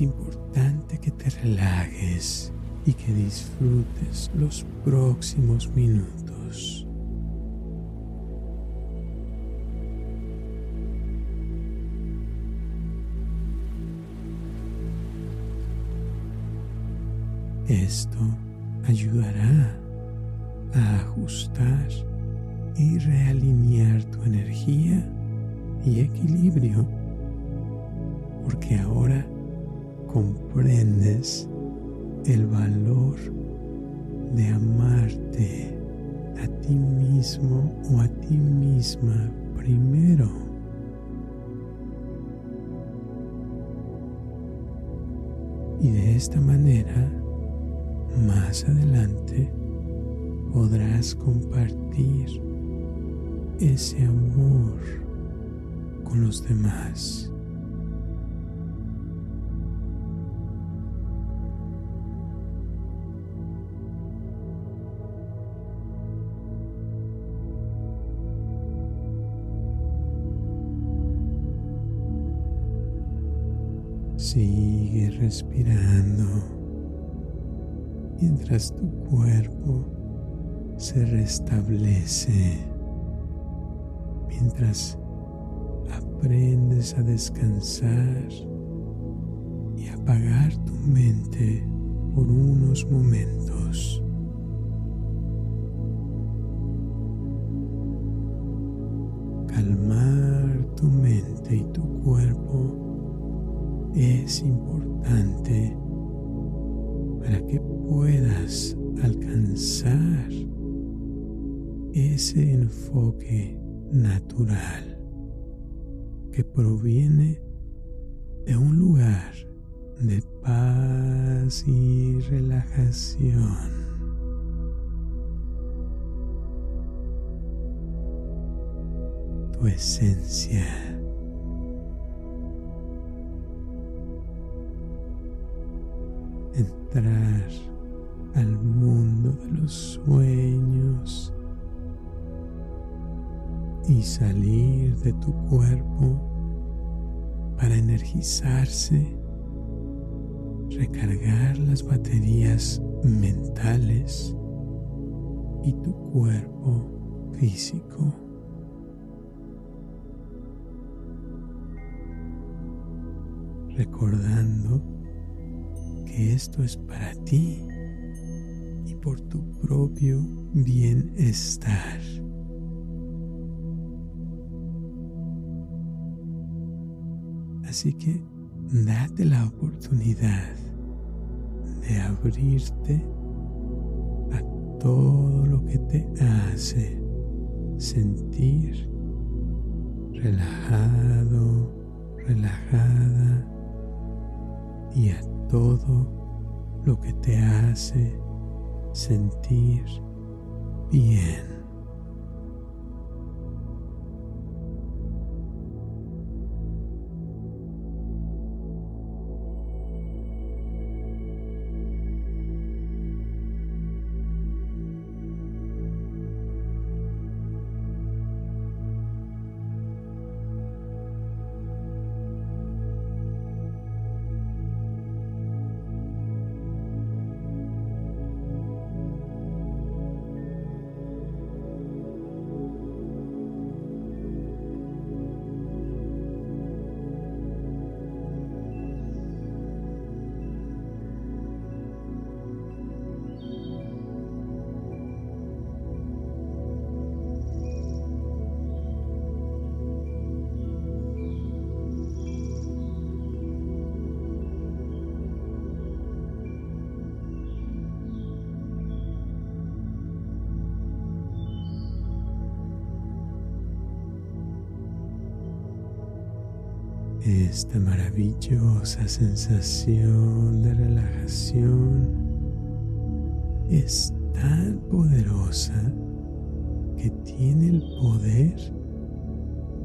Es importante que te relajes y que disfrutes los próximos minutos. Esto ayudará a ajustar y realinear tu energía y equilibrio, esta manera, más adelante, podrás compartir ese amor con los demás. Respirando. Mientras tu cuerpo se restablece, mientras aprendes a descansar y apagar tu mente por unos momentos. Calmar tu mente y tu cuerpo es importante para que puedas alcanzar ese enfoque natural que proviene de un lugar de paz y relajación. Tu esencia entrar al mundo de los sueños y salir de tu cuerpo para energizarse, recargar las baterías mentales y tu cuerpo físico. Recordando esto es para ti y por tu propio bienestar. Así que date la oportunidad de abrirte a todo lo que te hace sentir relajado, relajada y a todo lo que te hace sentir bien. Maravillosa sensación de relajación es tan poderosa que tiene el poder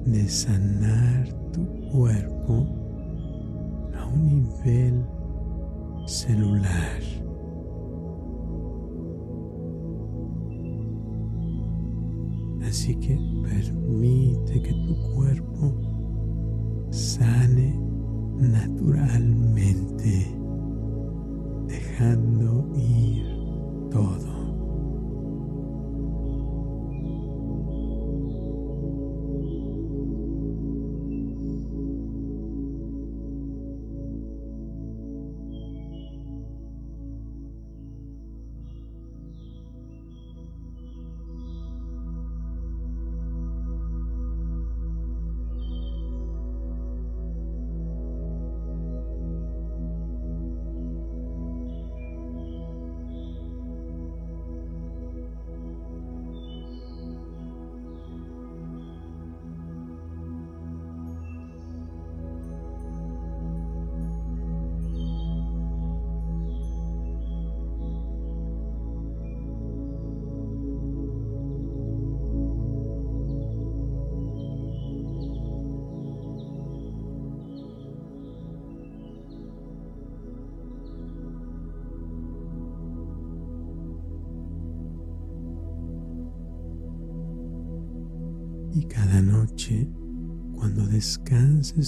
de sanar tu cuerpo a un nivel celular. Así que permite que tu cuerpo sane naturalmente, dejando ir todo.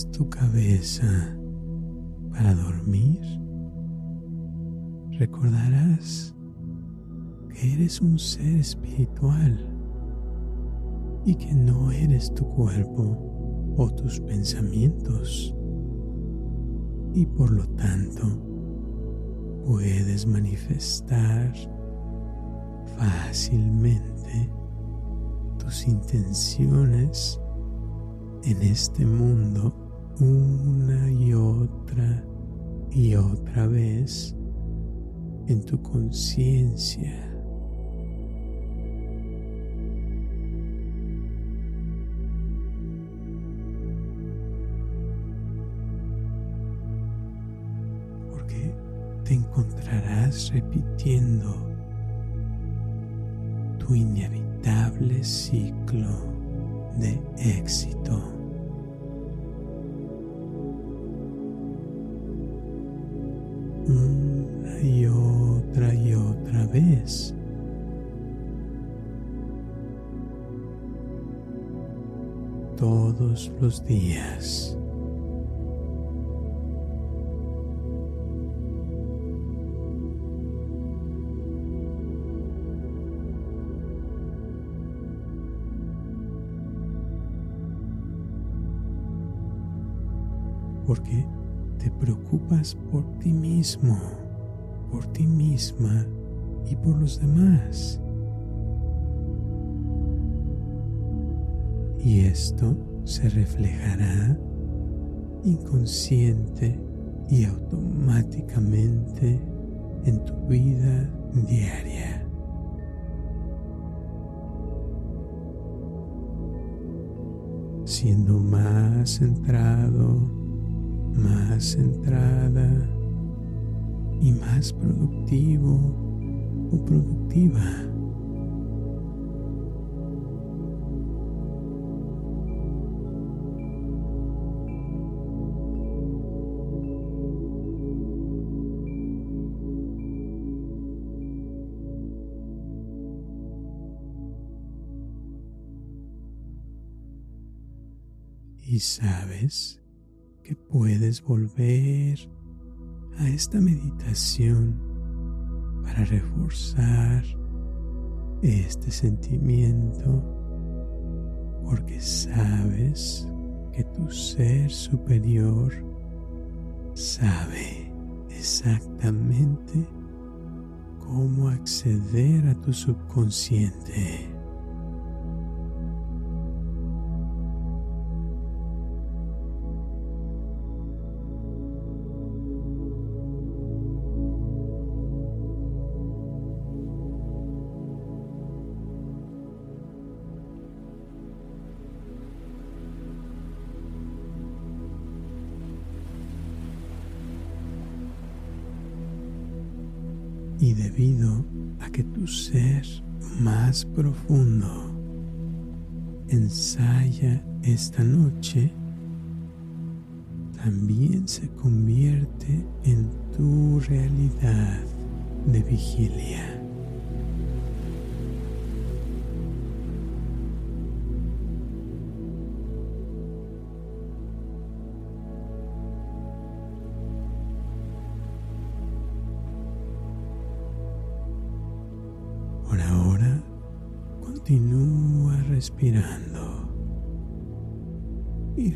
Tu cabeza para dormir, recordarás que eres un ser espiritual y que no eres tu cuerpo o tus pensamientos. Y por lo tanto puedes manifestar fácilmente tus intenciones en este mundo una y otra y otra vez en tu conciencia. Porque te encontrarás repitiendo tu inevitable ciclo de éxito. Todos los días. Porque te preocupas por ti mismo, por ti misma y por los demás. Y esto se reflejará inconsciente y automáticamente en tu vida diaria. Siendo más centrado más centrada y más productivo o productiva. Y sabes que puedes volver a esta meditación para reforzar este sentimiento porque sabes que tu ser superior sabe exactamente cómo acceder a tu subconsciente. Debido a que tu ser más profundo ensaya esta noche, también se convierte en tu realidad de vigilia.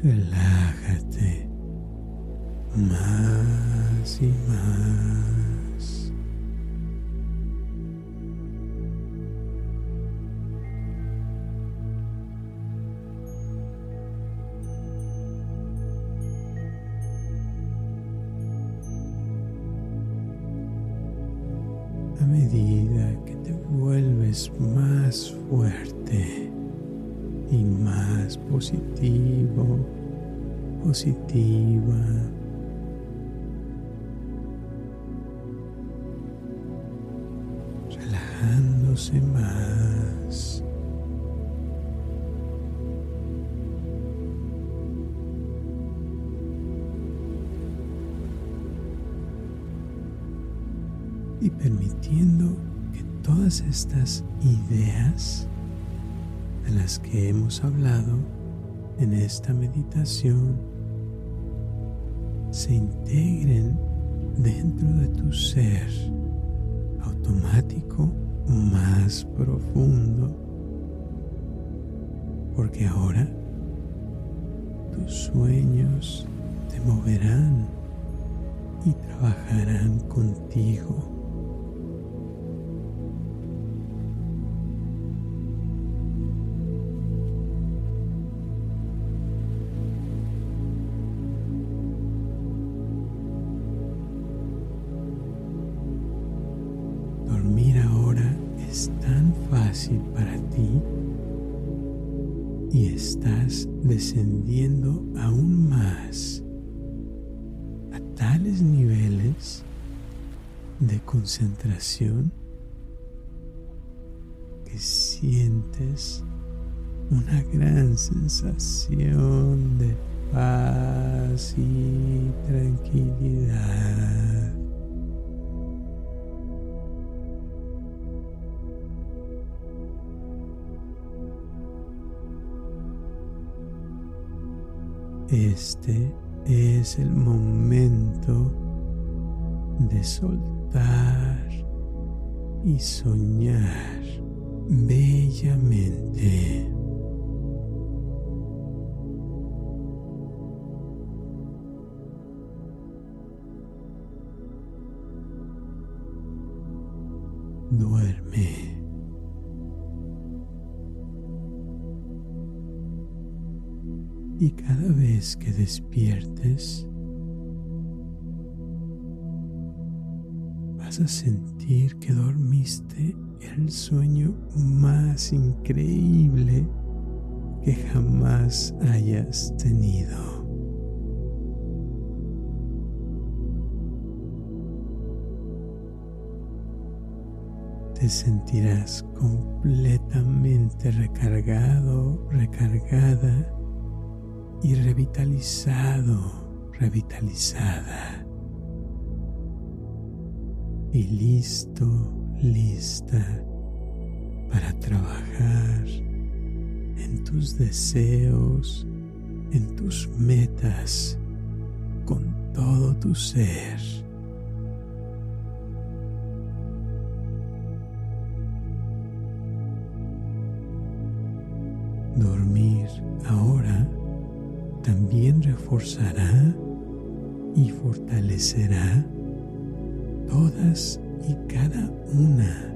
Relájate más y más. A medida que te vuelves más fuerte positivo, positiva. Relajándose más. Y permitiendo que todas estas ideas de las que hemos hablado en esta meditación se integren dentro de tu ser automático más profundo. Porque ahora tus sueños te moverán y trabajarán contigo. Que sientes una gran sensación de paz y tranquilidad. Este es el momento de soltar y soñar bellamente. Duerme. y cada vez que despiertes vas a sentir que dormiste el sueño más increíble que jamás hayas tenido. Te sentirás completamente recargado, recargada y revitalizado, revitalizada. Y listo, lista para trabajar en tus deseos, en tus metas, con todo tu ser. Dormir ahora también reforzará y fortalecerá todas y cada una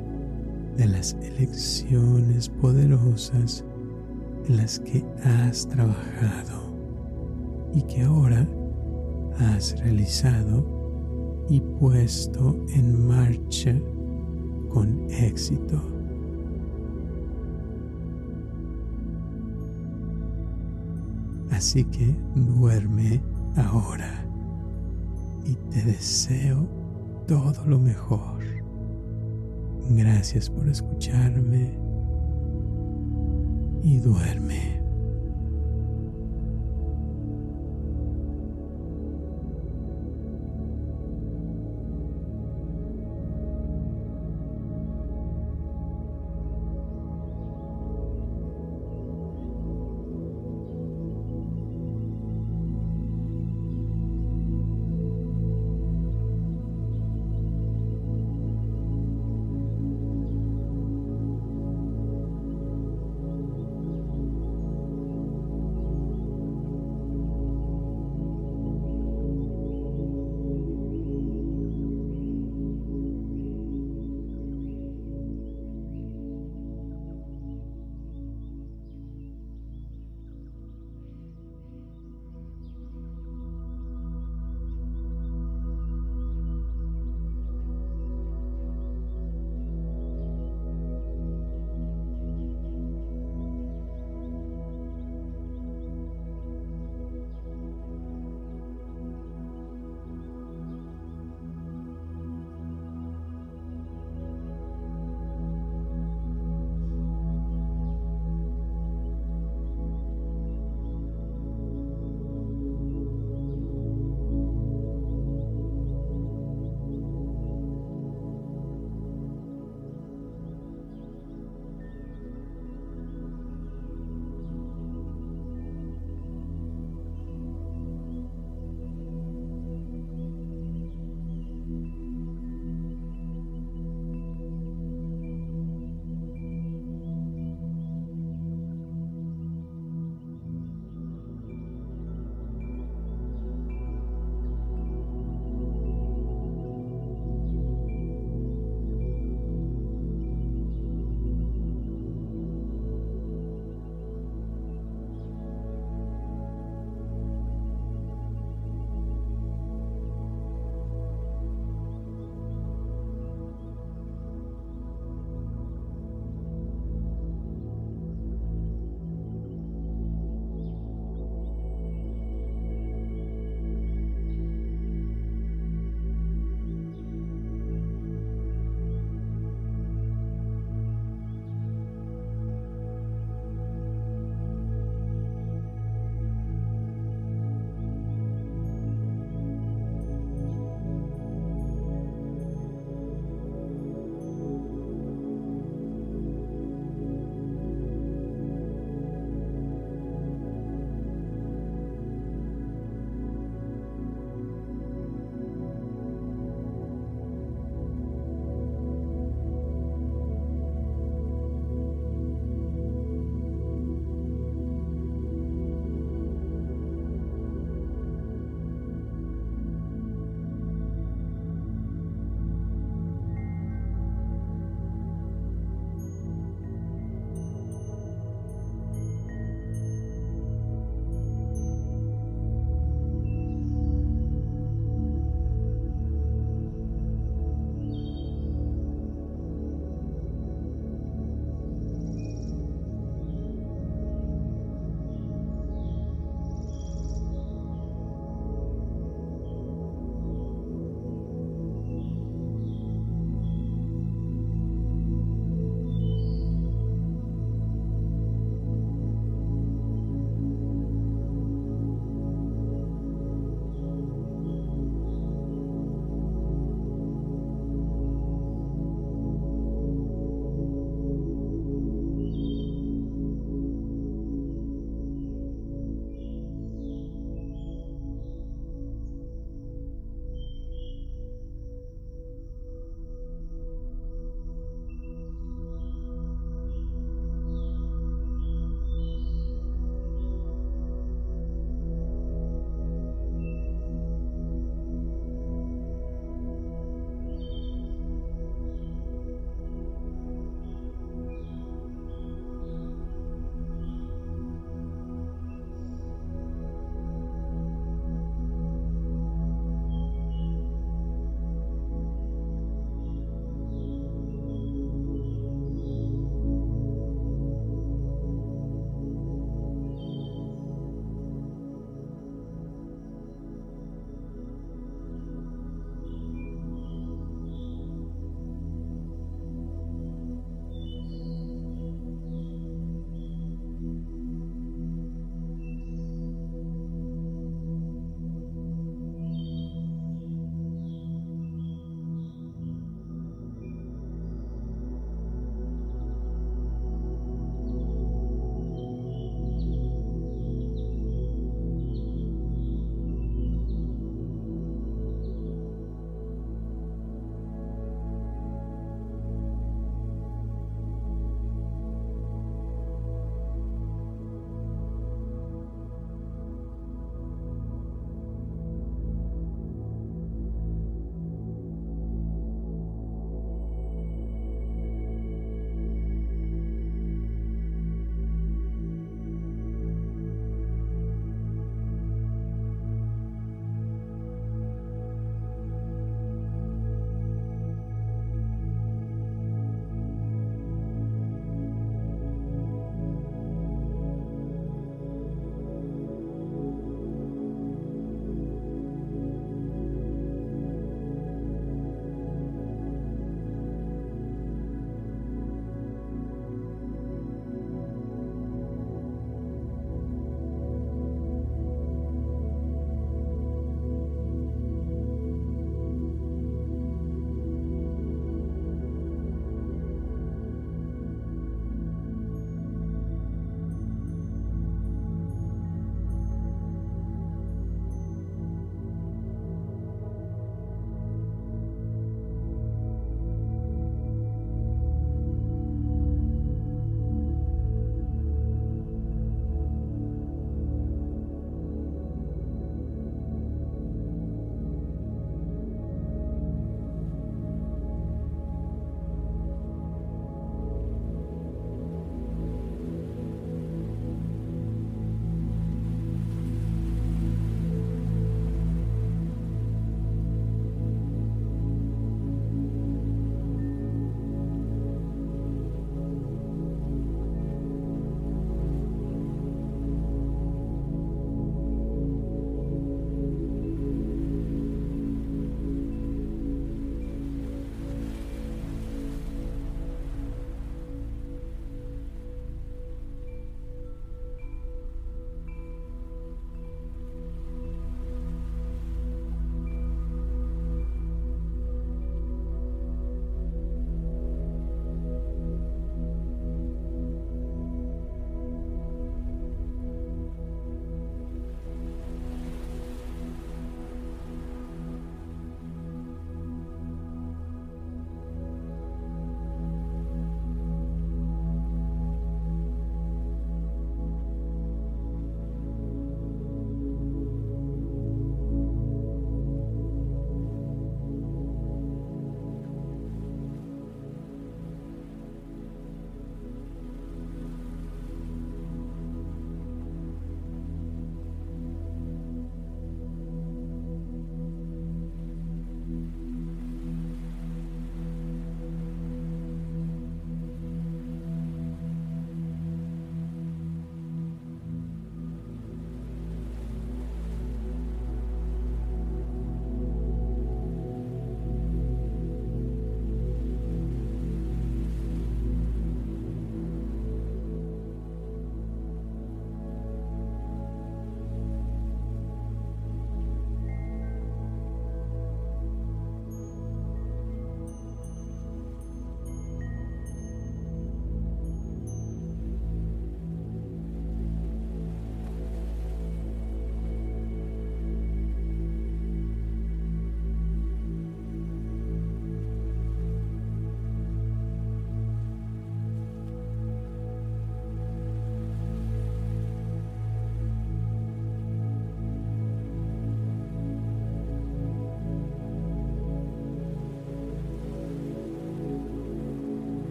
de las elecciones poderosas en las que has trabajado y que ahora has realizado y puesto en marcha con éxito. Así que duerme ahora y te deseo todo lo mejor. Gracias por escucharme y duerme.